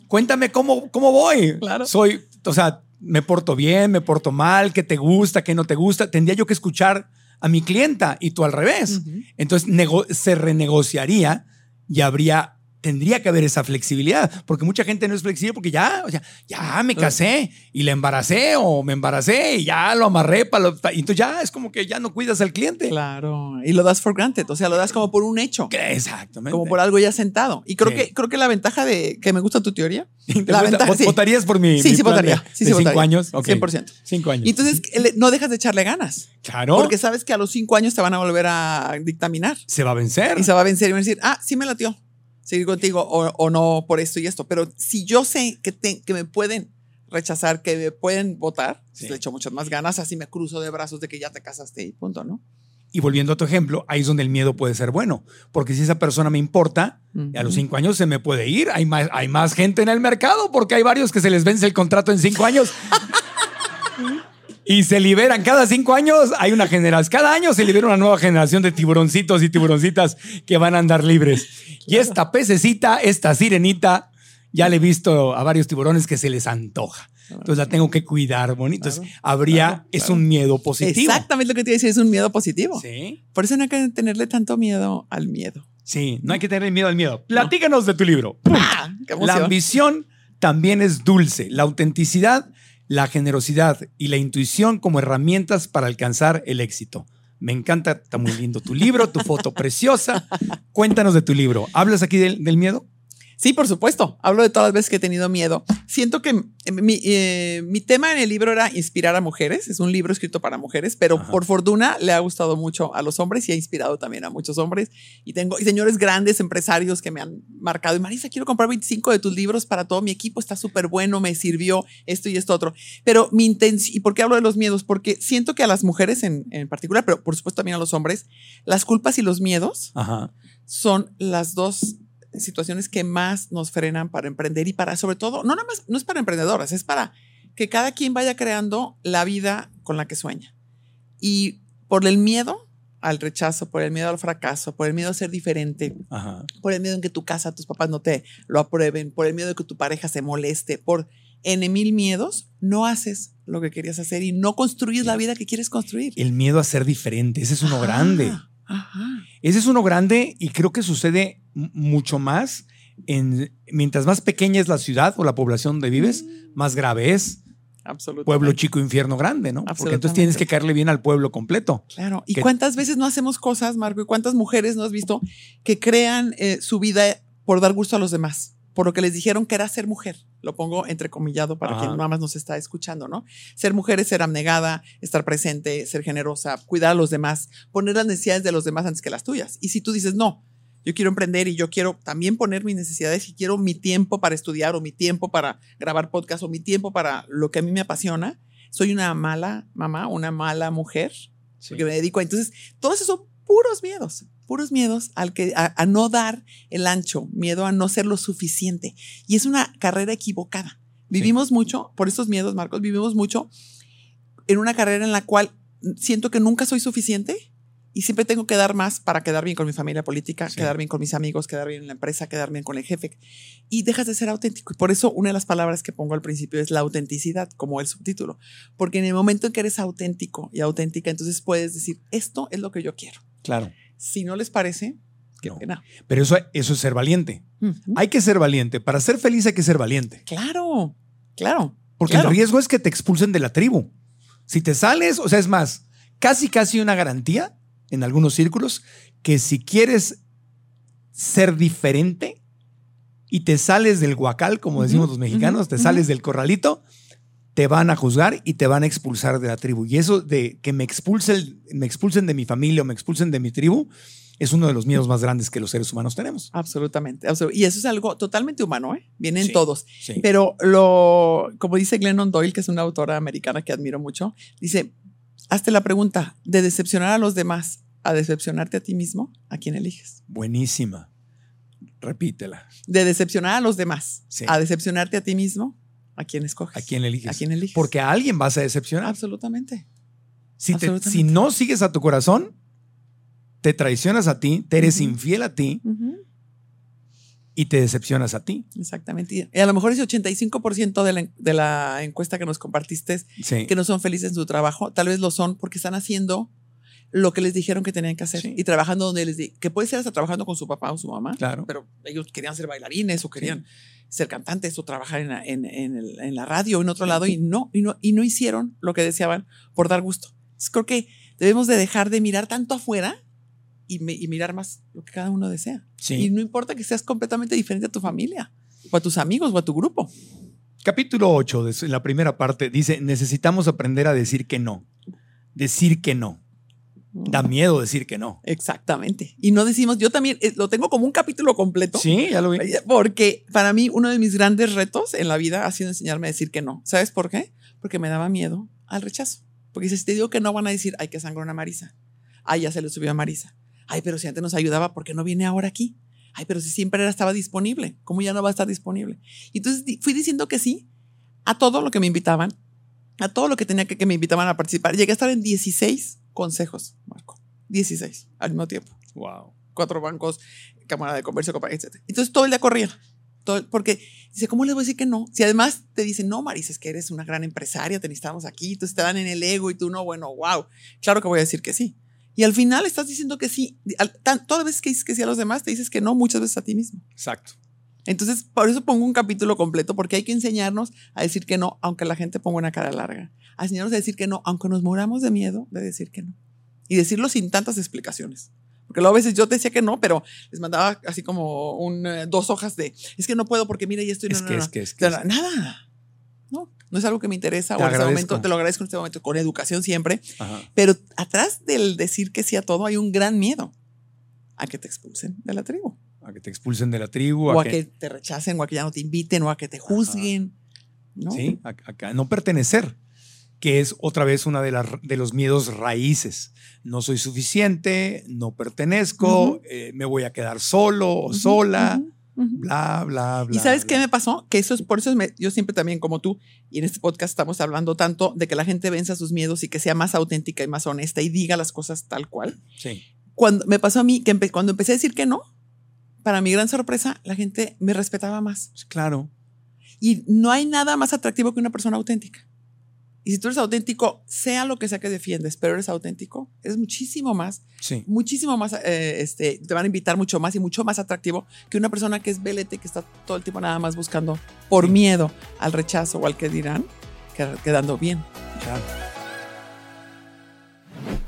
cuéntame cómo, cómo voy. Claro. Soy, o sea, me porto bien, me porto mal, qué te gusta, qué no te gusta. Tendría yo que escuchar a mi clienta y tú al revés. Entonces se renegociaría y habría tendría que haber esa flexibilidad, porque mucha gente no es flexible porque ya, o sea, ya me casé y le embaracé o me embaracé y ya lo amarré para lo, y entonces ya es como que ya no cuidas al cliente. Claro. Y lo das for granted, o sea, lo das como por un hecho. Exactamente. Como por algo ya sentado. Y creo, Sí. que, creo que la ventaja de que me gusta tu teoría. ¿Te la ventaja, ¿Vot- sí. ¿Votarías por mi, Sí, mi sí plan votaría. de- Sí, de sí cinco votaría. años? Ok. 100%. Cinco años. Y entonces no dejas de echarle ganas. claro, Porque sabes que a los cinco años te van a volver a dictaminar. se va a vencer. Y se va a vencer y va a decir, ah, sí me latió seguir contigo o, o no por esto y esto. Pero si yo sé que, te- que me pueden rechazar, que me pueden votar, pues Sí. le echo muchas más ganas, así me cruzo de brazos de que ya te casaste y punto, ¿no? Y volviendo a tu ejemplo, ahí es donde el miedo puede ser bueno. Porque si esa persona me importa, a los cinco años se me puede ir. Hay más, hay más gente en el mercado porque hay varios que se les vence el contrato en cinco años. y se liberan cada cinco años. Hay una generación. Cada año se libera una nueva generación de tiburoncitos y tiburoncitas que van a andar libres. Y esta pececita, esta sirenita, ya le he visto a varios tiburones que se les antoja. Entonces la tengo que cuidar, bonito. Entonces, habría, claro, es un miedo positivo. Exactamente lo que te iba a decir, es un miedo positivo. Sí. Por eso no hay que tenerle tanto miedo al miedo. Sí, no hay que tener miedo al miedo. Platícanos de tu libro. ¡Ah! ¡Qué La ambición también es dulce. La autenticidad, la generosidad y la intuición como herramientas para alcanzar el éxito. Me encanta, está muy lindo tu libro, tu foto preciosa. Cuéntanos de tu libro. ¿Hablas aquí del, del miedo? Sí, por supuesto. Hablo de todas las veces que he tenido miedo. Siento que eh, mi, eh, mi tema en el libro era inspirar a mujeres. Es un libro escrito para mujeres, pero Ajá. por fortuna le ha gustado mucho a los hombres y ha inspirado también a muchos hombres. Y tengo y señores grandes empresarios que me han marcado. Y Marisa, quiero comprar 25 de tus libros para todo mi equipo. Está súper bueno, me sirvió esto y esto otro. Pero mi intención, ¿y por qué hablo de los miedos? Porque siento que a las mujeres en, en particular, pero por supuesto también a los hombres, las culpas y los miedos Ajá. son las dos situaciones que más nos frenan para emprender y para, sobre todo, no nada más, no es para emprendedoras, es para que cada quien vaya creando la vida con la que sueña. Y por el miedo al rechazo, por el miedo al fracaso, por el miedo a ser diferente, Ajá. por el miedo en que tu casa, tus papás no te lo aprueben, por el miedo de que tu pareja se moleste, por N mil miedos, no haces lo que querías hacer y no construyes la vida que quieres construir. El miedo a ser diferente, ese es uno grande. Ajá. Ese es uno grande y creo que sucede mucho más en mientras más pequeña es la ciudad o la población donde vives, más grave es. Absolutamente. Pueblo chico, infierno grande, ¿no? Porque entonces tienes que caerle bien al pueblo completo. Claro. ¿Y que- cuántas veces no hacemos cosas, Marco? ¿Y cuántas mujeres no has visto que crean eh, su vida por dar gusto a los demás? Por lo que les dijeron que era ser mujer. Lo pongo entrecomillado para Ajá. quien nada más nos está escuchando, ¿no? Ser mujer es ser abnegada, estar presente, ser generosa, cuidar a los demás, poner las necesidades de los demás antes que las tuyas. Y si tú dices, no, yo quiero emprender y yo quiero también poner mis necesidades y quiero mi tiempo para estudiar o mi tiempo para grabar podcast o mi tiempo para lo que a mí me apasiona, soy una mala mamá, una mala mujer, porque me dedico a. Entonces, todos esos son puros miedos, puros miedos al que, a, a no dar el ancho, miedo a no ser lo suficiente. Y es una carrera equivocada. Vivimos mucho, por estos miedos, Marcos, vivimos mucho en una carrera en la cual siento que nunca soy suficiente y siempre tengo que dar más para quedar bien con mi familia política, Sí. quedar bien con mis amigos, quedar bien en la empresa, quedar bien con el jefe. Y dejas de ser auténtico. Y por eso una de las palabras que pongo al principio es la autenticidad, como el subtítulo. Porque en el momento en que eres auténtico y auténtica, entonces puedes decir, esto es lo que yo quiero. Claro. Si no les parece, qué No. pena. Pero eso, eso es ser valiente. Hay que ser valiente. Para ser feliz hay que ser valiente. Claro, claro. Porque claro. el riesgo es que te expulsen de la tribu. Si te sales, o sea, es más, casi casi una garantía en algunos círculos que si quieres ser diferente y te sales del guacal, como decimos los mexicanos, te sales del corralito, te van a juzgar y te van a expulsar de la tribu. Y eso de que me, expulse el- me expulsen de mi familia o me expulsen de mi tribu es uno de los miedos más grandes que los seres humanos tenemos. Absolutamente, absolu- Y eso es algo totalmente humano, ¿eh? Viene en Sí, todos. Sí. Pero lo, como dice Glennon Doyle, que es una autora americana que admiro mucho, dice, hazte la pregunta, de decepcionar a los demás a decepcionarte a ti mismo, ¿a quién eliges? Buenísima. Repítela. De decepcionar a los demás Sí. a decepcionarte a ti mismo, ¿a quién escoges? ¿A quién eliges? ¿A quién eliges? Porque a alguien vas a decepcionar. Absolutamente. Si, te- si no sigues a tu corazón, te traicionas a ti, te eres infiel a ti y te decepcionas a ti. Exactamente. Y a lo mejor ese 85% de la, de la encuesta que nos compartiste Sí. que no son felices en su trabajo, tal vez lo son porque están haciendo lo que les dijeron que tenían que hacer Sí. y trabajando donde les di, que puede ser hasta trabajando con su papá o su mamá, Claro. pero ellos querían ser bailarines o querían ser cantantes o trabajar en la, en, en el- en la radio o en otro lado y no, y no, y no hicieron lo que deseaban por dar gusto. Entonces, creo que debemos de dejar de mirar tanto afuera y, me- y mirar más lo que cada uno desea. Y no importa que seas completamente diferente a tu familia o a tus amigos o a tu grupo. Capítulo 8, de la primera parte, dice, necesitamos aprender a decir que no. Decir que no. Da miedo decir que no. Exactamente. Y no decimos, yo también eh, lo tengo como un capítulo completo. Sí, ya lo vi. Porque para mí uno de mis grandes retos en la vida ha sido enseñarme a decir que no. ¿Sabes por qué? Porque me daba miedo al rechazo. Porque si te digo que no van a decir, ay, que sangró una Marisa. Ay, ya se le subió a Marisa. Ay, pero si antes nos ayudaba, ¿por qué no viene ahora aquí? Ay, pero si siempre era, estaba disponible. ¿Cómo ya no va a estar disponible? Y entonces fui diciendo que sí a todo lo que me invitaban, a todo lo que tenía que, que me invitaban a participar. Llegué a estar en 16 consejos, Marco. 16 al mismo tiempo Wow. cuatro bancos, Cámara de Comercio, etc. Entonces todo el día corría. Todo, porque dice, ¿cómo les voy a decir que no? Si además te dicen, no, Marisa, es que eres una gran empresaria, te necesitamos aquí, entonces te dan en el ego y tú no, bueno, wow. Claro que voy a decir que sí. Y al final estás diciendo que sí. Al- tan- todas las veces que dices que sí a los demás, te dices que no muchas veces a ti mismo. Exacto. Entonces, por eso pongo un capítulo completo, porque hay que enseñarnos a decir que no, aunque la gente ponga una cara larga. A enseñarnos a decir que no, aunque nos muramos de miedo de decir que no. Y decirlo sin tantas explicaciones. Porque luego a veces yo te decía que no, pero les mandaba así como un, eh, dos hojas de, es que no puedo porque mira, y esto y no, Es no, que, no". es que, es que. O sea, Nada. No, no es algo que me interesa Te o en este momento, te lo agradezco en este momento, con educación siempre. Ajá. Pero atrás del decir que sí a todo hay un gran miedo a que te expulsen de la tribu A que te expulsen de la tribu. o a que te rechacen, o a que ya no te inviten, o a que te juzguen. ¿no? Sí, a, a- a no pertenecer, que es otra vez una de, de los miedos raíces. No soy suficiente, no pertenezco, Ujú. eh, me voy a quedar solo o Ujú, sola. ujú. bla, bla, bla. ¿Y sabes qué bla. me pasó? Que eso es por eso es me- yo siempre también como tú y en este podcast estamos hablando tanto de que la gente venza sus miedos y que sea más auténtica y más honesta y diga las cosas tal cual. Sí. Cuando me pasó a mí que empe- cuando empecé a decir que no, para mi gran sorpresa, la gente me respetaba más. Claro. Y no hay nada más atractivo que una persona auténtica. Y si tú eres auténtico, sea lo que sea que defiendes, pero eres auténtico, eres muchísimo más, Sí. muchísimo más, eh, este, te van a invitar mucho más y mucho más atractivo que una persona que es velete, que está todo el tiempo nada más buscando por Sí. miedo al rechazo o al que dirán, que- quedando bien. Claro.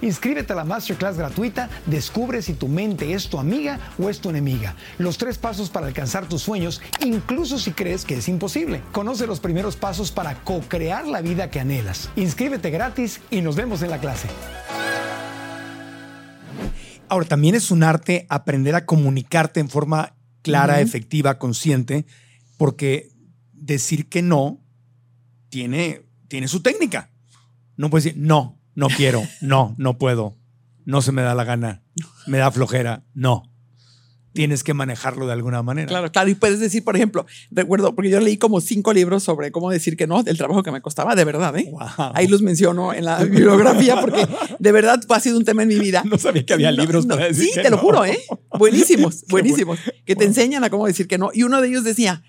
Inscríbete a la masterclass gratuita, descubre si tu mente es tu amiga o es tu enemiga. Los tres pasos para alcanzar tus sueños, incluso si crees que es imposible. Conoce los primeros pasos para co-crear la vida que anhelas. Inscríbete gratis y nos vemos en la clase. Ahora, también es un arte aprender a comunicarte en forma clara, efectiva, consciente, porque decir que no tiene, tiene su técnica. No puedes decir, no, no quiero, no, no puedo, no se me da la gana, me da flojera, no. Tienes que manejarlo de alguna manera. Claro, claro. Y puedes decir, por ejemplo, recuerdo, porque yo leí como cinco libros sobre cómo decir que no, del trabajo que me costaba, de verdad, ¿eh? Wow. Ahí los menciono en la bibliografía porque de verdad ha sido un tema en mi vida. No sabía que había libros para decir Sí, que te lo no. juro, ¿eh? Buenísimos, buenísimos. Que te enseñan a cómo decir que no. Y uno de ellos decía,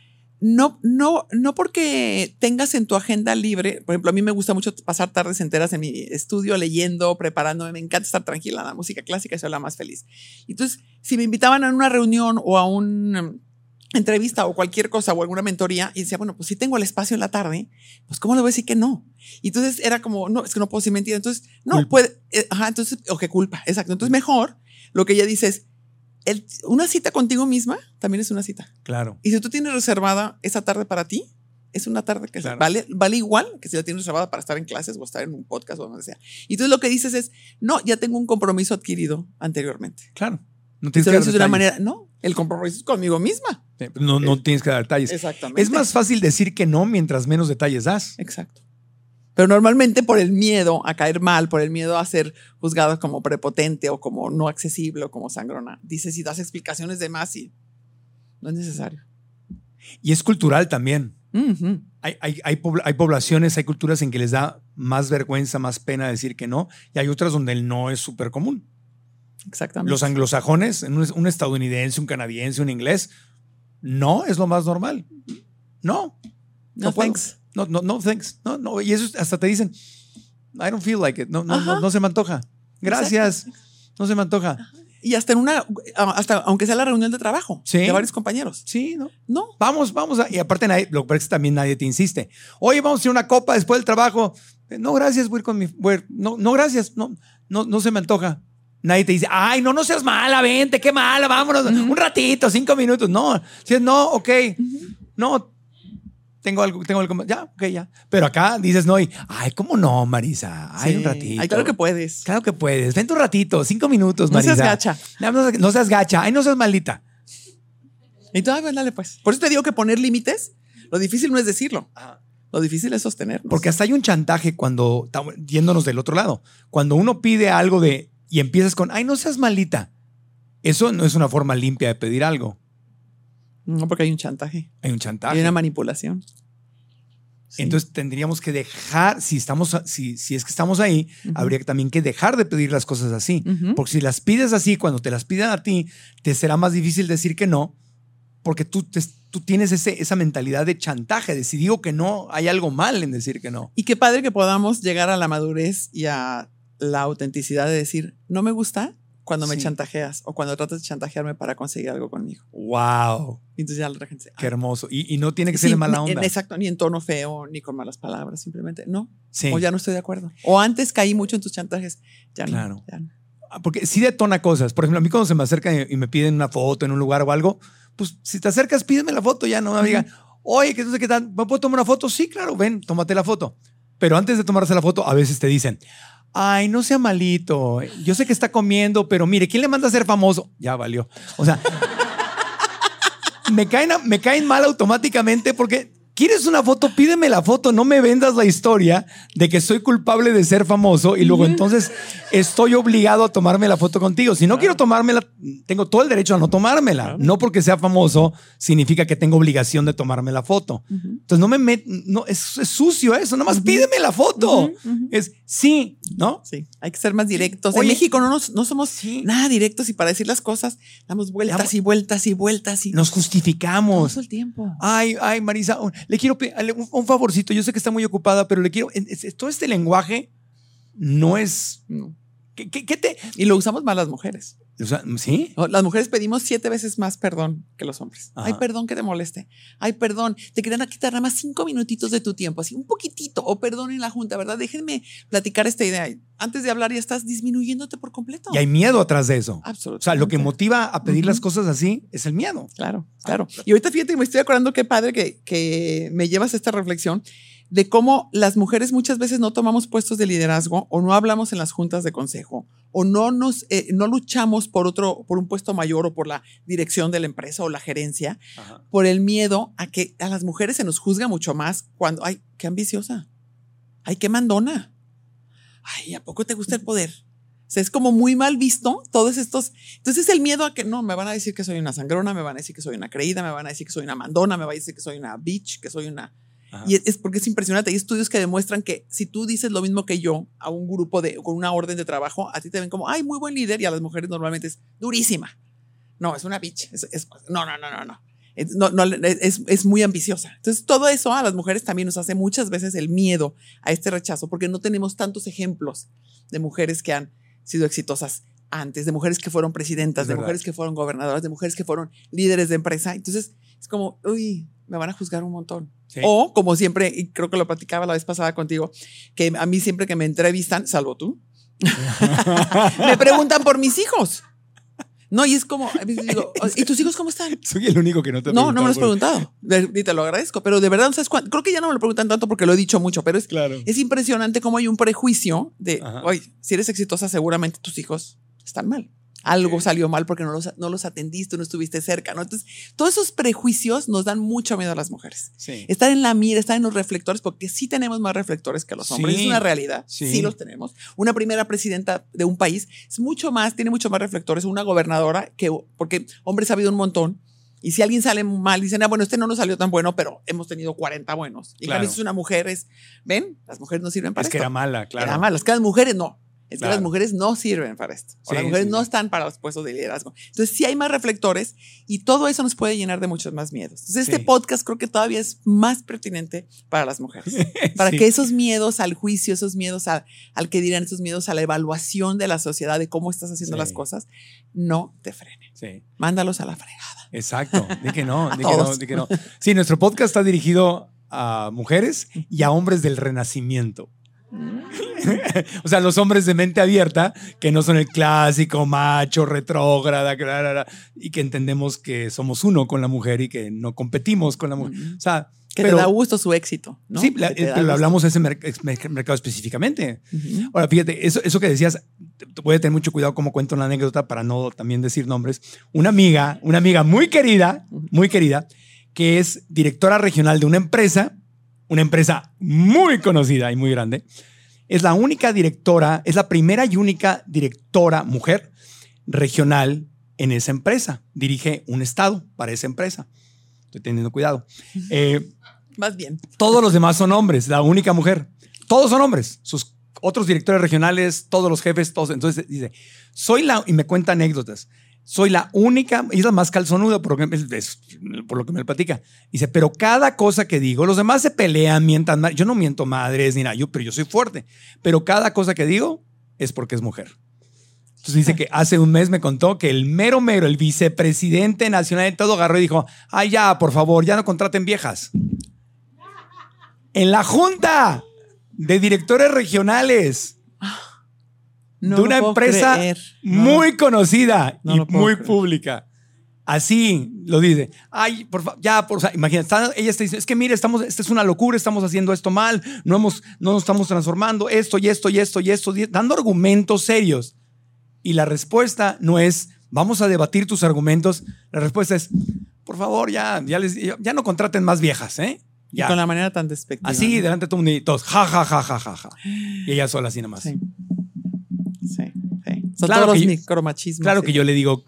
no, no, no porque tengas en tu agenda libre, por ejemplo, a mí me gusta mucho pasar tardes enteras en mi estudio leyendo, preparándome, me encanta estar tranquila, la música clásica soy la más feliz. Entonces, si me invitaban a una reunión o a una entrevista o cualquier cosa o alguna mentoría y decía, bueno, pues si tengo el espacio en la tarde, pues ¿cómo le voy a decir que no? Y entonces era como, no, es que no puedo decir mentira. Entonces, no, Culpa. puede, eh, ajá, entonces, o qué culpa, exacto. Entonces, mejor lo que ella dice es, el- una cita contigo misma también es una cita. Claro. Y si tú tienes reservada esa tarde para ti, es una tarde que Claro. vale, vale igual que si la tienes reservada para estar en clases o estar en un podcast o donde sea. Y entonces lo que dices es, no, ya tengo un compromiso adquirido anteriormente. Claro. No tienes que dar de una manera, no, el compromiso es conmigo misma. No, no tienes que dar detalles. Exactamente. Es más fácil decir que no mientras menos detalles das. Exacto. Pero normalmente por el miedo a caer mal, por el miedo a ser juzgado como prepotente o como no accesible o como sangrona, dices y das explicaciones de más y no es necesario. Y es cultural también. Ujú. Hay, hay, hay, pobl- hay poblaciones, hay culturas en que les da más vergüenza, más pena decir que no, y hay otras donde el no es súper común. Exactamente. Los anglosajones, un, un estadounidense, un canadiense, un inglés, no es lo más normal. No. no, puedo. thanks. No, no, no, thanks. No, no. Y eso hasta te dicen, I don't feel like it. No, no, no, no se me antoja. Gracias. No se me antoja. Y hasta en una, hasta aunque sea la reunión de trabajo Sí. de varios compañeros. Sí, no. No. Vamos, vamos. a- y aparte, nadie, lo que también nadie te insiste. Oye, vamos a hacer una copa después del trabajo. Eh, No, gracias, voy a ir con mi. voy a ir- no, no, gracias. No, no, no se me antoja. Nadie te dice, ay, no, no seas mala, vente, qué mala, vámonos. Un ratito, cinco minutos. No. Si es no, ok. No. Tengo algo, tengo algo. más. Ya, ok, ya. Pero acá dices no y, ay, ¿cómo no, Marisa? Ay, Sí. un ratito. Ay, claro que puedes. Claro que puedes. Vente un ratito, cinco minutos, No seas Marisa. gacha. No, no seas- no seas gacha. Ay, no seas maldita. Y tú, ay, pues, dale, pues. Por eso te digo que poner límites, lo difícil no es decirlo. Lo difícil es sostenernos. Porque hasta hay un chantaje cuando, estamos yéndonos del otro lado, cuando uno pide algo de y empiezas con, ay, no seas maldita. Eso no es una forma limpia de pedir algo. No, porque hay un chantaje. Hay un chantaje. Hay una manipulación. Sí. Entonces tendríamos que dejar, si estamos, si, si es que estamos ahí, habría que también que dejar de pedir las cosas así. Porque si las pides así, cuando te las piden a ti, te será más difícil decir que no, porque tú, te- tú tienes ese, esa mentalidad de chantaje, de si digo que no, hay algo mal en decir que no. Y qué padre que podamos llegar a la madurez y a la autenticidad de decir, no me gusta cuando me Sí. chantajeas o cuando tratas de chantajearme para conseguir algo conmigo. ¡Wow! Y entonces ya la otra gente dice, ¡Qué "Ah, hermoso! Y, y no tiene que sí, ser de mala en- onda. exacto, ni en tono feo, ni con malas palabras, simplemente no. Sí. O ya no estoy de acuerdo. O antes caí mucho en tus chantajes, ya Claro. no. ya no. Ah, Porque sí detona cosas. Por ejemplo, a mí cuando se me acercan y me piden una foto en un lugar o algo, pues si te acercas, pídeme la foto ya, no me diga, oye, sé qué tal, ¿me puedo tomar una foto? Sí, claro, ven, tómate la foto. Pero antes de tomarse la foto, a veces te dicen, ay, no sea malito, yo sé que está comiendo, pero mire, ¿quién le manda a ser famoso? Ya valió. O sea, me caen, me caen mal automáticamente porque ¿quieres una foto? Pídeme la foto, no me vendas la historia de que soy culpable de ser famoso y luego entonces estoy obligado a tomarme la foto contigo. Si no quiero tomármela, tengo todo el derecho a no tomármela. No porque sea famoso significa que tengo obligación de tomarme la foto. Entonces no me met, no, es, es sucio eso, nomás pídeme la foto. Es sí, ¿no? Sí, hay que ser más directos. Oye. en México no, nos- no somos Sí. nada directos y para decir las cosas damos vueltas Damos- y vueltas y vueltas y Nos justificamos. todo el tiempo. Ay, ay, Marisa, le quiero un, un favorcito. Yo sé que está muy ocupada, pero le quiero. todo este lenguaje no es. No. ¿Qué, qué- qué te.? Y lo usamos más las mujeres. O sea, ¿Sí? Las mujeres pedimos siete veces más perdón que los hombres. Ajá. Ay, perdón que te moleste. Ay, perdón, te querían quitar nada más cinco minutitos de tu tiempo, así un poquitito. O perdón en la junta, ¿verdad? Déjenme platicar esta idea. Antes de hablar ya estás disminuyéndote por completo. Y hay miedo atrás de eso. Absolutamente. O sea, lo que motiva a pedir las cosas así es el miedo. Claro, claro. Y ahorita fíjate que me estoy acordando qué padre que, que me llevas a esta reflexión de cómo las mujeres muchas veces no tomamos puestos de liderazgo o no hablamos en las juntas de consejo o no nos eh, no luchamos por otro por un puesto mayor o por la dirección de la empresa o la gerencia por el miedo a que a las mujeres se nos juzga mucho más cuando ay qué ambiciosa ay qué mandona ay a poco te gusta el poder o sea, es como muy mal visto todos estos. Entonces, el miedo a que no, me van a decir que soy una sangrona, me van a decir que soy una creída, me van a decir que soy una mandona, me van a decir que soy una bitch, que soy una. Ajá. Y es, porque es impresionante. Hay estudios que demuestran que si tú dices lo mismo que yo a un grupo de, con una orden de trabajo, a ti te ven como, ay, muy buen líder, y a las mujeres normalmente es durísima. No, es una bitch. Es, es- no, no, no, no, no. Es, no, no, es, es muy ambiciosa. Entonces, todo eso a las mujeres también nos hace muchas veces el miedo a este rechazo, porque no tenemos tantos ejemplos de mujeres que han sido exitosas antes, de mujeres que fueron presidentas, Es de mujeres que fueron gobernadoras, de mujeres que fueron líderes de empresa. Entonces, es como, uy, me van a juzgar un montón. Sí. O, como siempre, y creo que lo platicaba la vez pasada contigo, que a mí siempre que me entrevistan, salvo tú, me preguntan por mis hijos. No, y es como, digo, ¿y tus hijos cómo están? Soy el único que no te ha No, no me lo has preguntado Y te lo agradezco, pero de verdad, sabes cuánto. Creo que ya no me lo preguntan tanto porque lo he dicho mucho, pero es, Claro. es impresionante cómo hay un prejuicio de, oye, si eres exitosa, seguramente tus hijos están mal. Algo salió mal porque no los, no los atendiste, no estuviste cerca, ¿no? Entonces, todos esos prejuicios nos dan mucho miedo a las mujeres. Sí. Estar en la mira, estar en los reflectores, porque sí tenemos más reflectores que los hombres. Sí. Es una realidad. Sí. Sí. los tenemos. Una primera presidenta de un país es mucho más, tiene mucho más reflectores. Una gobernadora que, porque hombres ha habido un montón. Y si alguien sale mal, dicen, ah, bueno, este no nos salió tan bueno, pero hemos tenido 40 buenos. Y Claro. claro. si es una mujer, es, ven, las mujeres no sirven para Es que esto. era mala, claro. Era malas. Que las mujeres no. Es que Claro. las mujeres no sirven para esto. O Sí, las mujeres sí, no están para los puestos de liderazgo. Entonces, sí hay más reflectores y todo eso nos puede llenar de muchos más miedos. Entonces, este Sí. podcast creo que todavía es más pertinente para las mujeres. Para que esos miedos al juicio, esos miedos a- al que dirán, esos miedos a la evaluación de la sociedad, de cómo estás haciendo las cosas, no te frenen. Sí. Mándalos a la fregada. Exacto. Di que no, di que no, di que no. Sí, nuestro podcast está dirigido a mujeres y a hombres del renacimiento. o sea, los hombres de mente abierta, que no son el clásico macho, retrógrada, y que entendemos que somos uno con la mujer y que no competimos con la mujer. O sea, Que pero- te da gusto su éxito. ¿no? Sí, la- da pero gusto. hablamos de ese mercado específicamente. Ahora, fíjate, eso, eso que decías, voy a tener mucho cuidado como cuento una anécdota para no también decir nombres. Una amiga, una amiga muy querida, muy querida, que es directora regional de una empresa, una empresa muy conocida y muy grande, es la única directora, es la primera y única directora mujer regional en esa empresa. Dirige un estado para esa empresa. Estoy teniendo cuidado. Eh, Más bien. todos los demás son hombres, la única mujer. Todos son hombres. Sus otros directores regionales, todos los jefes, todos. Entonces dice, soy la, y me cuenta anécdotas, soy la única, y es la más calzonuda por lo que, me platica. Dice, pero cada cosa que digo, los demás se pelean, mientan, ma- yo no miento madres ni nada, yo, pero yo soy fuerte. Pero cada cosa que digo es porque es mujer. Entonces dice que hace un mes me contó que el mero mero, el vicepresidente nacional de todo, agarró y dijo, ay ya, por favor, ya no contraten viejas en la junta de directores regionales No de una empresa creer. No. muy conocida no y muy creer. pública. Así lo dice. Ay, por favor, ya, por imagínate, está- ella está diciendo, es que mire, estamos, esta es una locura, estamos haciendo esto mal, no, hemos, no nos estamos transformando, esto y esto y esto y esto, y- dando argumentos serios. Y la respuesta no es, vamos a debatir tus argumentos, la respuesta es, por favor, ya, ya, les, ya, no contraten más viejas, ¿eh? Y Ya. con la manera tan despectiva. Así, ¿no? delante de todo el mundo y todos, ja, ja, ja, ja, ja, ja. Y ella sola así nomás. Sí. Sí, sí. Son Claro todos que los yo- micromachismos. Claro sí. que yo le digo,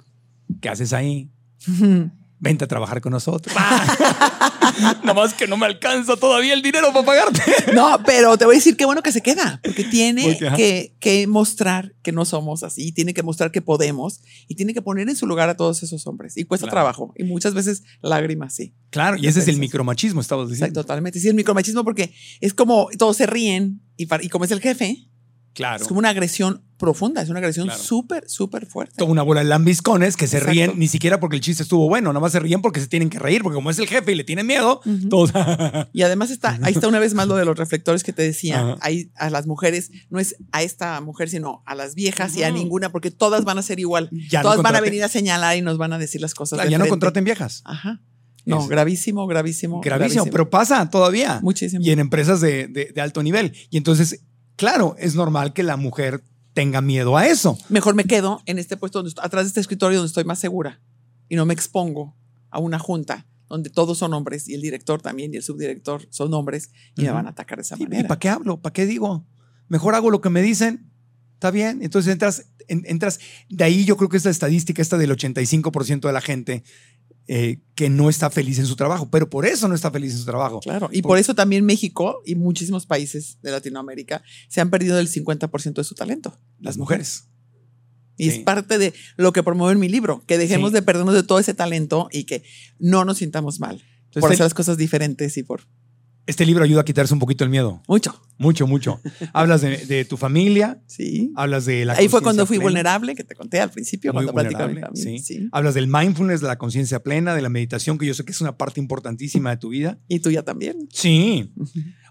¿qué haces ahí? Vente a trabajar con nosotros. Nada más que no me alcanza todavía el dinero para pagarte. No, pero te voy a decir qué bueno que se queda, porque tiene que, que mostrar que no somos así, tiene que mostrar que podemos y tiene que poner en su lugar a todos esos hombres. Y cuesta Claro. trabajo y muchas veces lágrimas, sí. Claro, y ese es el micromachismo, estabas Exacto, diciendo. totalmente. Sí, el micromachismo porque es como todos se ríen y, y como es el jefe, Claro. es como una agresión profunda, es una agresión Claro. súper, súper fuerte. Toda una bola de lambiscones que se Exacto. ríen ni siquiera porque el chiste estuvo bueno, nada más se ríen porque se tienen que reír, porque como es el jefe y le tienen miedo, todos. Y además está, ahí está una vez más lo de los reflectores que te decía, ahí a las mujeres, no es a esta mujer, sino a las viejas y a ninguna, porque todas van a ser igual. Ya no todas van a venir a señalar y nos van a decir las cosas. Claro, de ya no contraten viejas. Ajá. No, Es- gravísimo, gravísimo. Gravísimo, pero pasa todavía. Muchísimo. Y en empresas de, de- de alto nivel. Y entonces, claro, es normal que la mujer tenga miedo a eso. Mejor me quedo en este puesto, donde estoy- atrás de este escritorio donde estoy más segura y no me expongo a una junta donde todos son hombres y el director también y el subdirector son hombres y me Ujú. van a atacar de esa ¿Y, manera. para qué hablo? ¿Para qué digo? Mejor hago lo que me dicen. Está bien. Entonces entras, en- entras. De ahí yo creo que esta estadística, esta del 85% de la gente eh, que no está feliz en su trabajo, pero por eso no está feliz en su trabajo. Claro, y Por- por eso también México y muchísimos países de Latinoamérica se han perdido el 50% de su talento. Las mujeres. Y Sí. es parte de lo que promueve en mi libro, que dejemos Sí. de perdernos de todo ese talento y que no nos sintamos mal por hacer las cosas diferentes y por Este libro ayuda a quitarse un poquito el miedo. mucho. Mucho, mucho. Hablas de, de tu familia, Sí. hablas de la Ahí fue cuando fui plena. vulnerable, que te conté al principio, Muy cuando platicaba mi familia. sí. Sí. Hablas del mindfulness, de la conciencia plena, de la meditación, que yo sé que es una parte importantísima de tu vida. Y tú ya también. Sí.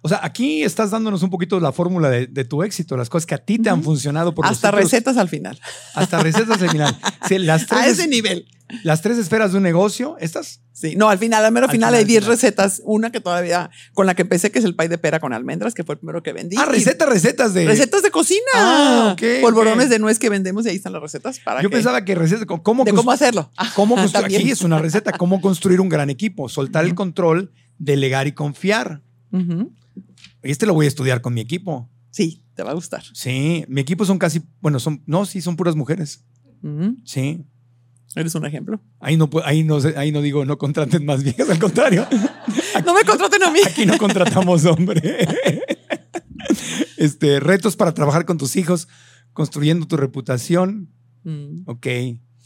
O sea, aquí estás dándonos un poquito la fórmula de, de tu éxito, las cosas que a ti te han funcionado por Hasta recetas al final. Hasta recetas al final. Sí, las, A tres, ese nivel. Las tres esferas de un negocio, estas. Sí, no, al final, al mero Al final, final, hay al 10 final. recetas. Una que todavía, con la que empecé, que es el pay de pera con almendras, que fue el primero que vendí. Ah, recetas, recetas de. Recetas de cocina. Ah, ok, Polvorones de nuez que vendemos y ahí están las recetas para Yo que- pensaba que recetas. ¿Cómo, de cómo hacerlo. cómo construir? Aquí es una receta. Cómo construir un gran equipo. Soltar el control, delegar y confiar. Ujú. Este lo voy a estudiar con mi equipo. Sí, te va a gustar. Sí, mi equipo son casi, bueno, son, no, sí, son puras mujeres. Sí. Eres un ejemplo. Ahí no, ahí no, ahí no digo no contraten más viejas, al contrario. No me contraten a mí. Aquí no contratamos hombre. Este, retos para trabajar con tus hijos, construyendo tu reputación. Mm. Ok.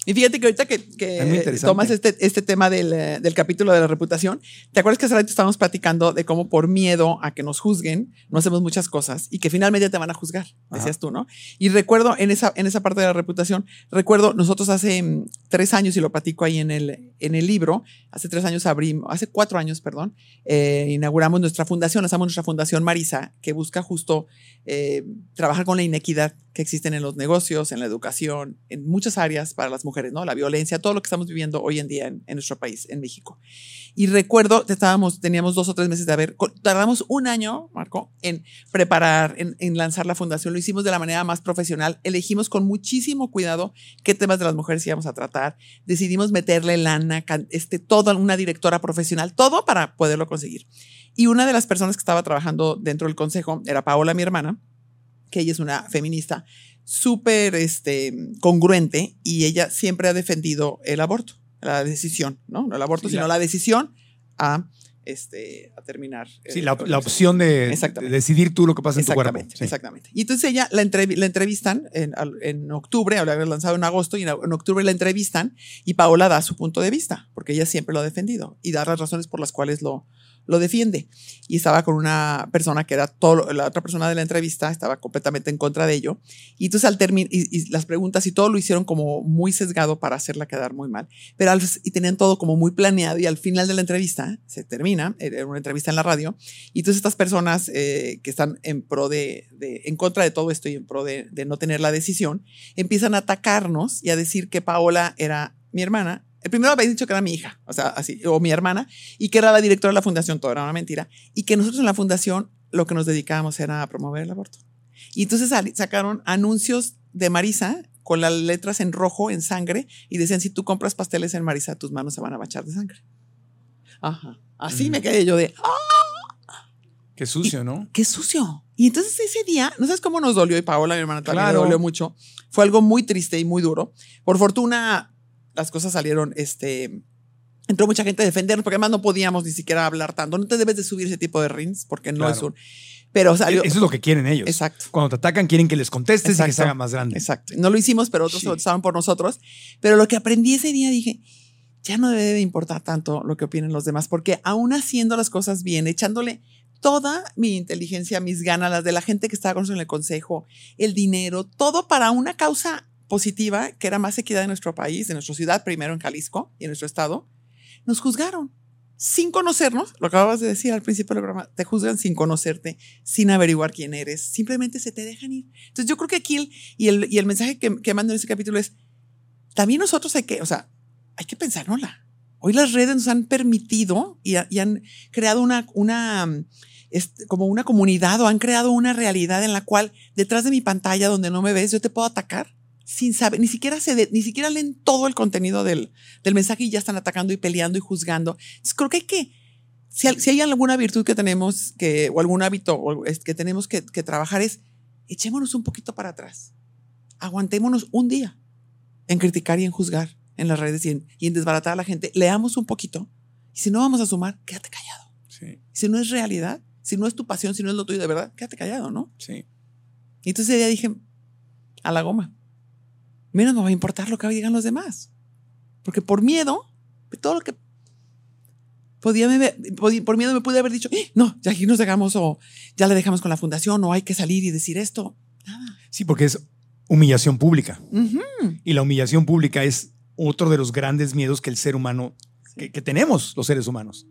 Y fíjate que ahorita que, Es tomas este, este tema del, eh, del capítulo de la reputación, ¿te acuerdas que hace rato estábamos platicando de cómo por miedo a que nos juzguen no hacemos muchas cosas y que finalmente te van a juzgar? Decías Ajá. tú, ¿no? Y recuerdo en esa, en esa parte de la reputación, recuerdo nosotros hace mm, tres años, y lo platico ahí en el, en el libro, hace tres años abrimos, hace cuatro años, perdón, eh, inauguramos nuestra fundación, lanzamos nuestra fundación Marisa, que busca justo eh, trabajar con la inequidad que existen en los negocios, en la educación, en muchas áreas para las mujeres, ¿no? La violencia, todo lo que estamos viviendo hoy en día en, nuestro país, en México. Y recuerdo, estábamos, teníamos dos o tres meses de haber, tardamos un año, Marco, en preparar, en, lanzar la fundación. Lo hicimos de la manera más profesional. Elegimos con muchísimo cuidado qué temas de las mujeres íbamos a tratar. Decidimos meterle lana, este, toda una directora profesional, todo para poderlo conseguir. Y una de las personas que estaba trabajando dentro del consejo era Paola, mi hermana, que ella es una feminista súper este, congruente y ella siempre ha defendido el aborto, la decisión, ¿no? No el aborto, Sí, sino la- la, decisión a, este, a terminar. Sí, eh, la, con la el- opción de, decidir tú lo que pasa en tu cuerpo. Exactamente, Sí. exactamente. Y entonces ella la, entrevi- la entrevistan en, en octubre, había lanzado en agosto, y en, en octubre la entrevistan y Paola da su punto de vista, porque ella siempre lo ha defendido y da las razones por las cuales lo, lo defiende. Y estaba con una persona que era todo, la otra persona de la entrevista estaba completamente en contra de ello. Y entonces al terminar, y, las preguntas y todo lo hicieron como muy sesgado para hacerla quedar muy mal. Pero al- y tenían todo como muy planeado y al final de la entrevista se termina, era una entrevista en la radio, y entonces estas personas eh, que están en pro de, en contra de todo esto y en pro de no tener la decisión, empiezan a atacarnos y a decir que Paola era mi hermana El primero había dicho que era mi hija, o sea, así, o mi hermana, y que era la directora de la fundación, todo era una mentira, y que nosotros en la fundación lo que nos dedicábamos era a promover el aborto. Y entonces sacaron anuncios de Marisa con las letras en rojo, en sangre, y decían, si tú compras pasteles en Marisa, tus manos se van a bachar de sangre. Ajá. Así me quedé yo de, ¡ah! Qué sucio, ¿no? Qué sucio. Y entonces ese día, no sabes cómo nos dolió, y Paola, mi hermana, también claro. dolió mucho. Fue algo muy triste y muy duro. Por fortuna, las cosas salieron, este, entró mucha gente a defendernos, porque además no podíamos ni siquiera hablar tanto. No te debes de subir ese tipo de rings, porque no es un... Pero salió. Eso es lo que quieren ellos. Exacto. Cuando te atacan, quieren que les contestes y que se haga más grande. Exacto. No lo hicimos, pero otros estaban por nosotros. Pero lo que aprendí ese día, dije, ya no debe importar tanto lo que opinen los demás, porque aún haciendo las cosas bien, echándole toda mi inteligencia, mis ganas, las de la gente que estaba con nosotros en el consejo, el dinero, todo para una causa positiva, que era más equidad en nuestro país, en nuestra ciudad, primero en Jalisco y en nuestro estado, nos juzgaron sin conocernos, lo acabas de decir al principio del programa, te juzgan sin conocerte, sin averiguar quién eres, simplemente se te dejan ir. Entonces yo creo que aquí el, y, el, y el mensaje que, que mando en ese capítulo es, también nosotros hay que, o sea, hay que pensárnosla. Hoy las redes nos han permitido y, y han creado una, una, este, como una comunidad o han creado una realidad en la cual detrás de mi pantalla donde no me ves, yo te puedo atacar sin saber, ni siquiera, se ni siquiera leen todo el contenido del, del, mensaje y ya están atacando y peleando y juzgando. Entonces creo que hay que, si, si hay alguna virtud que tenemos que, o algún hábito que tenemos que, que, trabajar es, echémonos un poquito para atrás. Aguantémonos un día en criticar y en juzgar en las redes y en, y en desbaratar a la gente. Leamos un poquito. Y si no vamos a sumar, quédate callado. Sí. Si no es realidad, si no es tu pasión, si no es lo tuyo de verdad, quédate callado, ¿no? Sí. Y entonces día dije, a la goma menos me va a importar lo que digan los demás. Porque por miedo, todo lo que podía, por miedo me pude haber dicho, ¡Eh! no, ya aquí nos dejamos o ya le dejamos con la fundación o hay que salir y decir esto. Sí, porque es humillación pública. Y la humillación pública es otro de los grandes miedos que el ser humano, que, que, tenemos los seres humanos,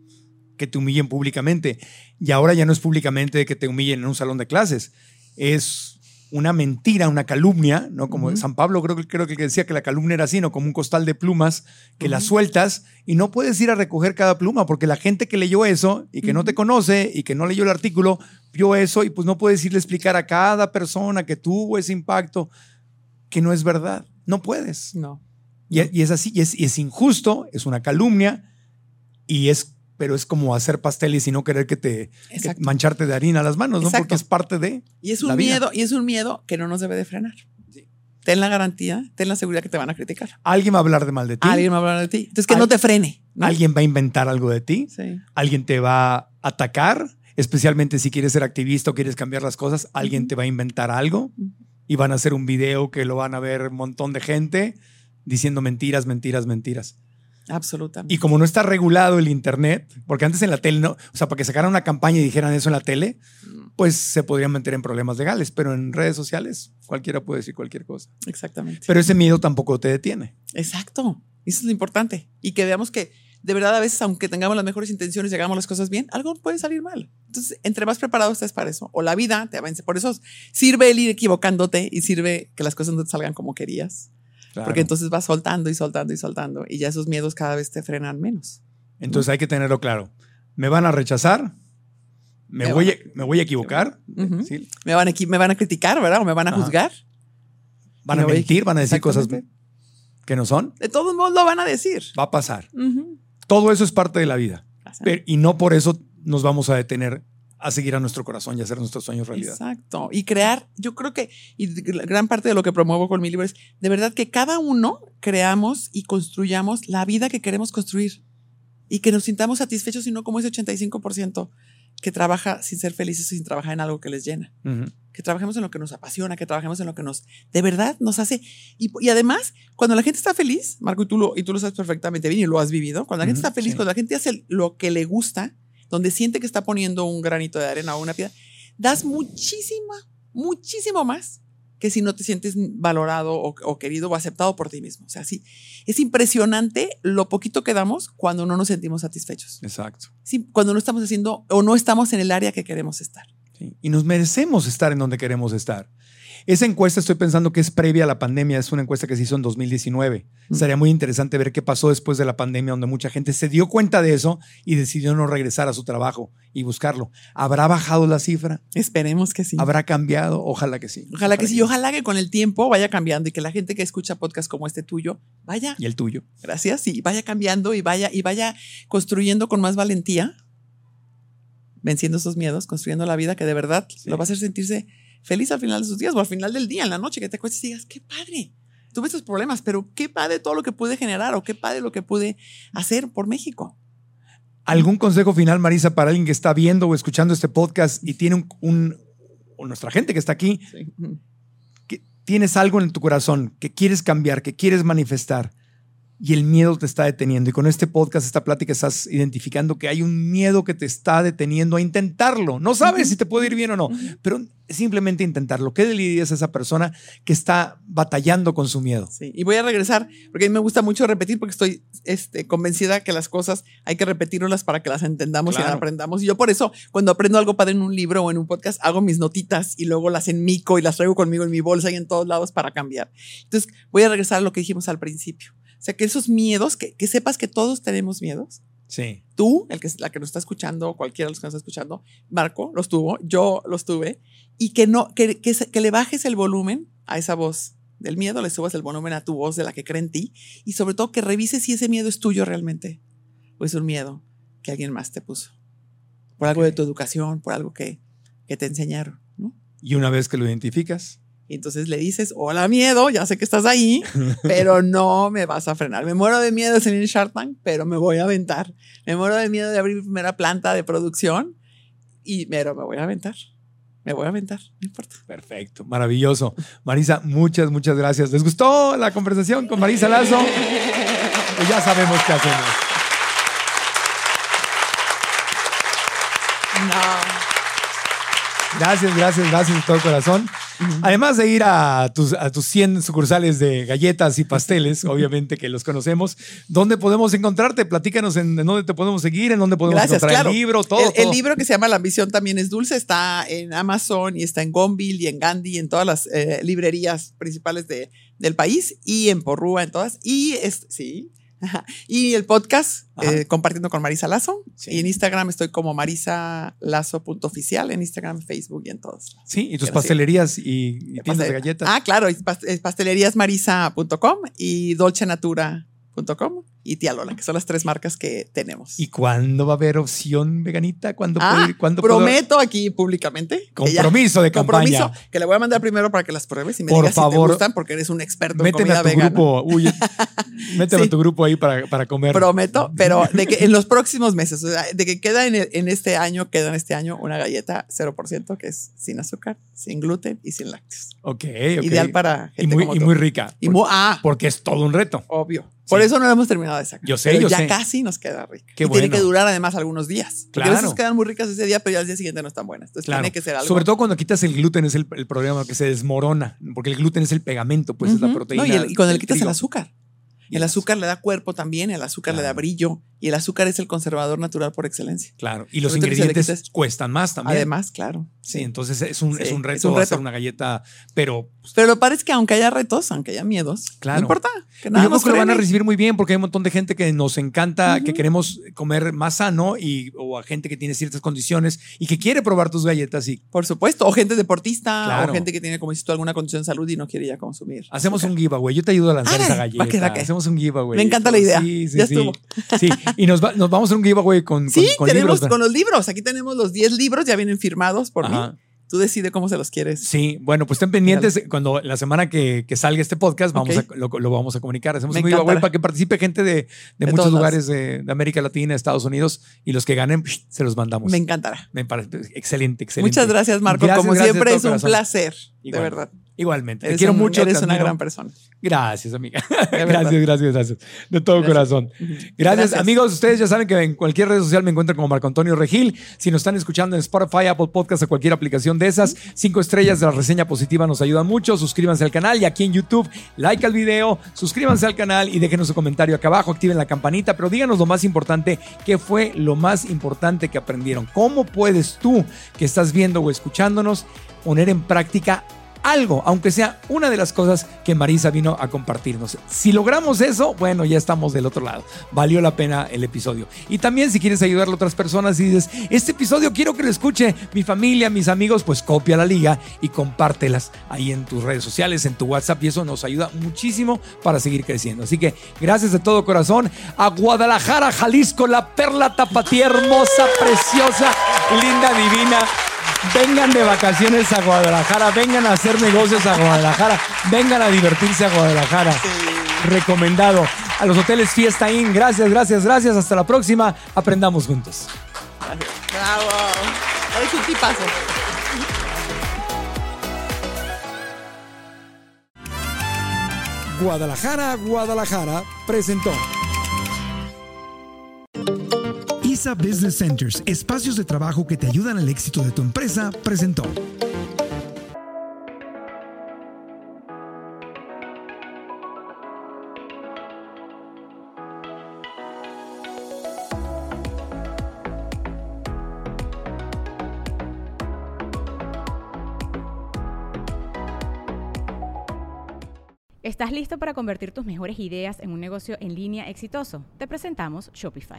que te humillen públicamente. Y ahora ya no es públicamente que te humillen en un salón de clases, es una mentira, una calumnia, ¿no? Como San Pablo creo, creo que decía que la calumnia era así, ¿no? Como un costal de plumas que las sueltas y no puedes ir a recoger cada pluma porque la gente que leyó eso y que no te conoce y que no leyó el artículo, vio eso y pues no puedes irle a explicar a cada persona que tuvo ese impacto que no es verdad. No puedes. No. Y, es así, y es, y es injusto, es una calumnia y es pero es como hacer pasteles y no querer que te mancharte de harina las manos, ¿no? Porque es parte de. Y es un miedo, y es un miedo que no nos debe de frenar. Ten la garantía, ten la seguridad que te van a criticar. Alguien va a hablar de mal de ti. Alguien va a hablar de ti. Entonces que no te frene. Alguien va a inventar algo de ti. Sí. Alguien te va a atacar, especialmente si quieres ser activista o quieres cambiar las cosas. Alguien te va a inventar algo y van a hacer un video que lo van a ver un montón de gente diciendo mentiras, mentiras, mentiras. Absolutamente. Y como no está regulado el Internet, porque antes en la tele, no, o sea, para que sacaran una campaña y dijeran eso en la tele, pues se podrían meter en problemas legales, pero en redes sociales cualquiera puede decir cualquier cosa. Exactamente. Pero ese miedo tampoco te detiene. Exacto. Eso es lo importante. Y que veamos que de verdad a veces, aunque tengamos las mejores intenciones y hagamos las cosas bien, algo puede salir mal. Entonces, entre más preparado estés para eso, o la vida te avance. Por eso sirve el ir equivocándote y sirve que las cosas no te salgan como querías. Porque entonces vas soltando y soltando y soltando y ya esos miedos cada vez te frenan menos. Entonces hay que tenerlo claro. ¿Me van a rechazar? ¿Me, voy, a, me voy a equivocar? ¿Sí? ¿Me, van a, ¿Me van a criticar, verdad? ¿O me van a juzgar? ¿Van a mentir? ¿Van a decir cosas que no son? De todos modos lo van a decir. Va a pasar. Todo eso es parte de la vida. y no por eso nos vamos a detener a seguir a nuestro corazón y hacer nuestros sueños realidad. Exacto. Y crear, yo creo que, y gran parte de lo que promuevo con mi libro es, de verdad que cada uno creamos y construyamos la vida que queremos construir y que nos sintamos satisfechos y no como ese 85% que trabaja sin ser felices, sin trabajar en algo que les llena. Que trabajemos en lo que nos apasiona, que trabajemos en lo que nos, de verdad, nos hace. Y, y además, cuando la gente está feliz, Marco, y tú lo, y tú lo sabes perfectamente bien y lo has vivido, cuando la gente está feliz, cuando la gente hace lo que le gusta, donde siente que está poniendo un granito de arena o una piedra, das muchísima, muchísimo más que si no te sientes valorado o, querido o aceptado por ti mismo. O sea, sí, es impresionante lo poquito que damos cuando no nos sentimos satisfechos. Exacto. Sí, cuando no estamos haciendo o no estamos en el área que queremos estar. Y nos merecemos estar en donde queremos estar. Esa encuesta estoy pensando que es previa a la pandemia, es una encuesta que se hizo en 2019. Mm. Sería muy interesante ver qué pasó después de la pandemia, donde mucha gente se dio cuenta de eso y decidió no regresar a su trabajo y buscarlo. ¿Habrá bajado la cifra? Esperemos que sí. ¿Habrá cambiado? Ojalá que sí. Ojalá que sí, ojalá que con el tiempo vaya cambiando y que la gente que escucha podcast como este tuyo vaya, Y el tuyo. gracias, y vaya cambiando y vaya y vaya construyendo con más valentía, venciendo esos miedos, construyendo la vida que de verdad Sí. lo va a hacer sentirse feliz al final de sus días o al final del día, en la noche, que te acuestes y digas, qué padre. Tuve estos problemas, pero qué padre todo lo que pude generar o qué padre lo que pude hacer por México. ¿Algún consejo final, Marisa, para alguien que está viendo o escuchando este podcast y tiene un, un- o nuestra gente que está aquí, Sí. Que tienes algo en tu corazón que quieres cambiar, que quieres manifestar y el miedo te está deteniendo? Y con este podcast, esta plática, estás identificando que hay un miedo que te está deteniendo a intentarlo. No sabes si te puede ir bien o no, pero simplemente intentarlo. ¿Qué le dirías a esa persona que está batallando con su miedo? Sí, y voy a regresar, porque a mí me gusta mucho repetir, porque estoy este, convencida que las cosas hay que repetirlas para que las entendamos y Claro. las aprendamos. Y yo por eso, cuando aprendo algo padre en un libro o en un podcast, hago mis notitas y luego las enmico y las traigo conmigo en mi bolsa y en todos lados para cambiar. Entonces, voy a regresar a lo que dijimos al principio. O sea, que esos miedos, que, que sepas que todos tenemos miedos. Sí. Tú, el que, la que nos está escuchando, cualquiera de los que nos está escuchando, Marco los tuvo, yo los tuve, y que, no, que, que, que le bajes el volumen a esa voz del miedo, le subas el volumen a tu voz de la que cree en ti, y sobre todo que revises si ese miedo es tuyo realmente, o es un miedo que alguien más te puso, por algo de tu educación, por algo que, que te enseñaron, ¿no? Y una vez que lo identificas, Y entonces le dices, hola miedo, ya sé que estás ahí, pero no me vas a frenar. Me muero de miedo de salir en Shark Tank, pero me voy a aventar. Me muero de miedo de abrir mi primera planta de producción, y pero me voy a aventar. Me voy a aventar, no importa. Perfecto, maravilloso. Marisa, muchas, muchas gracias. ¿Les gustó la conversación con Marisa Lazo? Pues ya sabemos qué hacemos. No. Gracias, gracias, gracias de todo corazón. Además de ir a tus, a tus 100 sucursales de galletas y pasteles, obviamente que los conocemos, ¿dónde podemos encontrarte? Platícanos en, en dónde te podemos seguir, en dónde podemos Gracias, encontrar claro. el libro, todo. el, libro que se llama La ambición también es dulce está en Amazon y está en Gonville y en Gandhi, y en todas las eh, librerías principales de, del país y en Porrúa, en todas. Y es, sí. Ajá. Y el podcast, eh, compartiendo con Marisa Lazo. Sí. Y en Instagram estoy como marisalazo.oficial, en Instagram, Facebook y en todos. Sí, y tus pastelerías y, y tiendas de galletas. Ah, claro, es pas- es pasteleriasmarisa.com y Tía Lola, que son las tres marcas que tenemos. ¿Y cuándo va a haber opción veganita? ¿Cuándo Ah, prometo aquí públicamente. Compromiso de campaña. compromiso que le voy a mandar primero para que las pruebes y me Por digas si favor. te gustan porque eres un experto en comida a tu vegana. grupo. Uy, méteme Sí. a tu grupo ahí para, para comer. Prometo, pero de que en los próximos meses, o sea, de que queda en, el- en este año, queda en este año una galleta 0% que es sin azúcar, sin gluten y sin lácteos. Ok, ok. Ideal para y gente muy, como y tú. muy rica. Y ah, porque es todo un reto. obvio. Por Sí. eso no lo hemos terminado de sacar. Yo sé, Pero yo ya sé. casi nos queda rica. Qué y tiene bueno. que durar además algunos días. Porque a Claro. veces quedan muy ricas ese día, pero ya al día siguiente no están buenas. Entonces Claro. tiene que ser algo. Sobre todo cuando quitas el gluten es el, el problema que se desmorona, porque el gluten es el pegamento, pues es la proteína. No, y, el- y cuando le quitas el azúcar. Y El azúcar le da cuerpo también, el azúcar le da Claro. brillo y el azúcar es el conservador natural por excelencia. Claro, y los ingredientes cuestan más también. Además, claro. sí, entonces es un, Sí, es un es reto hacer una galleta, pero pues, Pero lo padre es que aunque haya retos, aunque haya miedos, Claro. no importa. Que yo nada creo que lo van a recibir muy bien porque hay un montón de gente que nos encanta, que queremos comer más sano y o a gente que tiene ciertas condiciones y que quiere probar tus galletas y Por supuesto. O gente deportista, Claro. o gente que tiene, como dices tú, alguna condición de salud y no quiere ya consumir. hacemos un giveaway. Yo te ayudo a lanzar esa va galleta. va. Hacemos un giveaway. Me encanta la idea. Sí, sí, Ya estuvo. Sí, y nos, va- nos vamos a hacer un giveaway con, con- Sí, con tenemos libros. con los libros. Aquí tenemos los 10 libros, ya vienen firmados por Ajá. mí. Tú decides cómo se los quieres. Sí, bueno, pues estén pendientes cuando la semana que, que salga este podcast vamos a, lo, lo vamos a comunicar. Hacemos Me un giveaway encantará. para que participe gente de, de De muchos lugares de, de América Latina, Estados Unidos y los que ganen se los mandamos. Me encantará. Me parece excelente, excelente. Muchas gracias, Marco. Gracias, como gracias siempre, es un corazón. placer. De verdad. Igualmente. Te Eres quiero un- mucho. Eres te una gran persona. Gracias, amiga. gracias, gracias, gracias. De todo Gracias. corazón. Gracias, amigos. Ustedes ya saben que en cualquier red social me encuentran como Marco Antonio Regil. Si nos están escuchando en Spotify, Apple Podcast o cualquier aplicación de esas, cinco estrellas de la reseña positiva nos ayudan mucho. Suscríbanse al canal y aquí en YouTube, like al video, suscríbanse al canal y déjenos su comentario acá abajo, activen la campanita, pero díganos lo más importante, ¿qué fue lo más importante que aprendieron? ¿Cómo puedes tú, que estás viendo o escuchándonos, poner en práctica algo, aunque sea una de las cosas que Marisa vino a compartirnos. Si logramos eso, bueno, ya estamos del otro lado. Valió la pena el episodio. Y también si quieres ayudar a otras personas y dices, este episodio quiero que lo escuche mi familia, mis amigos, pues copia la liga y compártelas ahí en tus redes sociales, en tu WhatsApp y eso nos ayuda muchísimo para seguir creciendo. Así que gracias de todo corazón a Guadalajara, Jalisco, la perla tapatía hermosa, preciosa, linda, divina. Vengan de vacaciones a Guadalajara, vengan a hacer negocios a Guadalajara, vengan a divertirse a Guadalajara. Recomendado. A los hoteles Fiesta Inn. Gracias, gracias, gracias. Hasta la próxima. Aprendamos juntos. Bravo. Eres un tipazo. Guadalajara, Guadalajara presentó. ISA Business Centers, espacios de trabajo que te ayudan al éxito de tu empresa, presentó. ¿Estás listo para convertir tus mejores ideas en un negocio en línea exitoso? Te presentamos Shopify.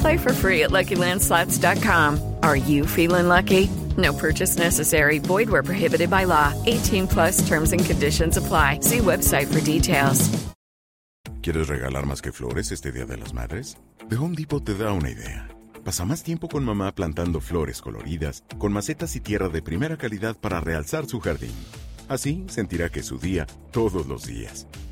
Play for free at LuckyLandSlots.com. Are you feeling lucky? No purchase necessary. Void where prohibited by law. 18 plus terms and conditions apply. See website for details. ¿Quieres regalar más que flores este Día de las Madres? The Home Depot te da una idea. Pasa más tiempo con mamá plantando flores coloridas, con macetas y tierra de primera calidad para realzar su jardín. Así sentirá que es su día todos los días.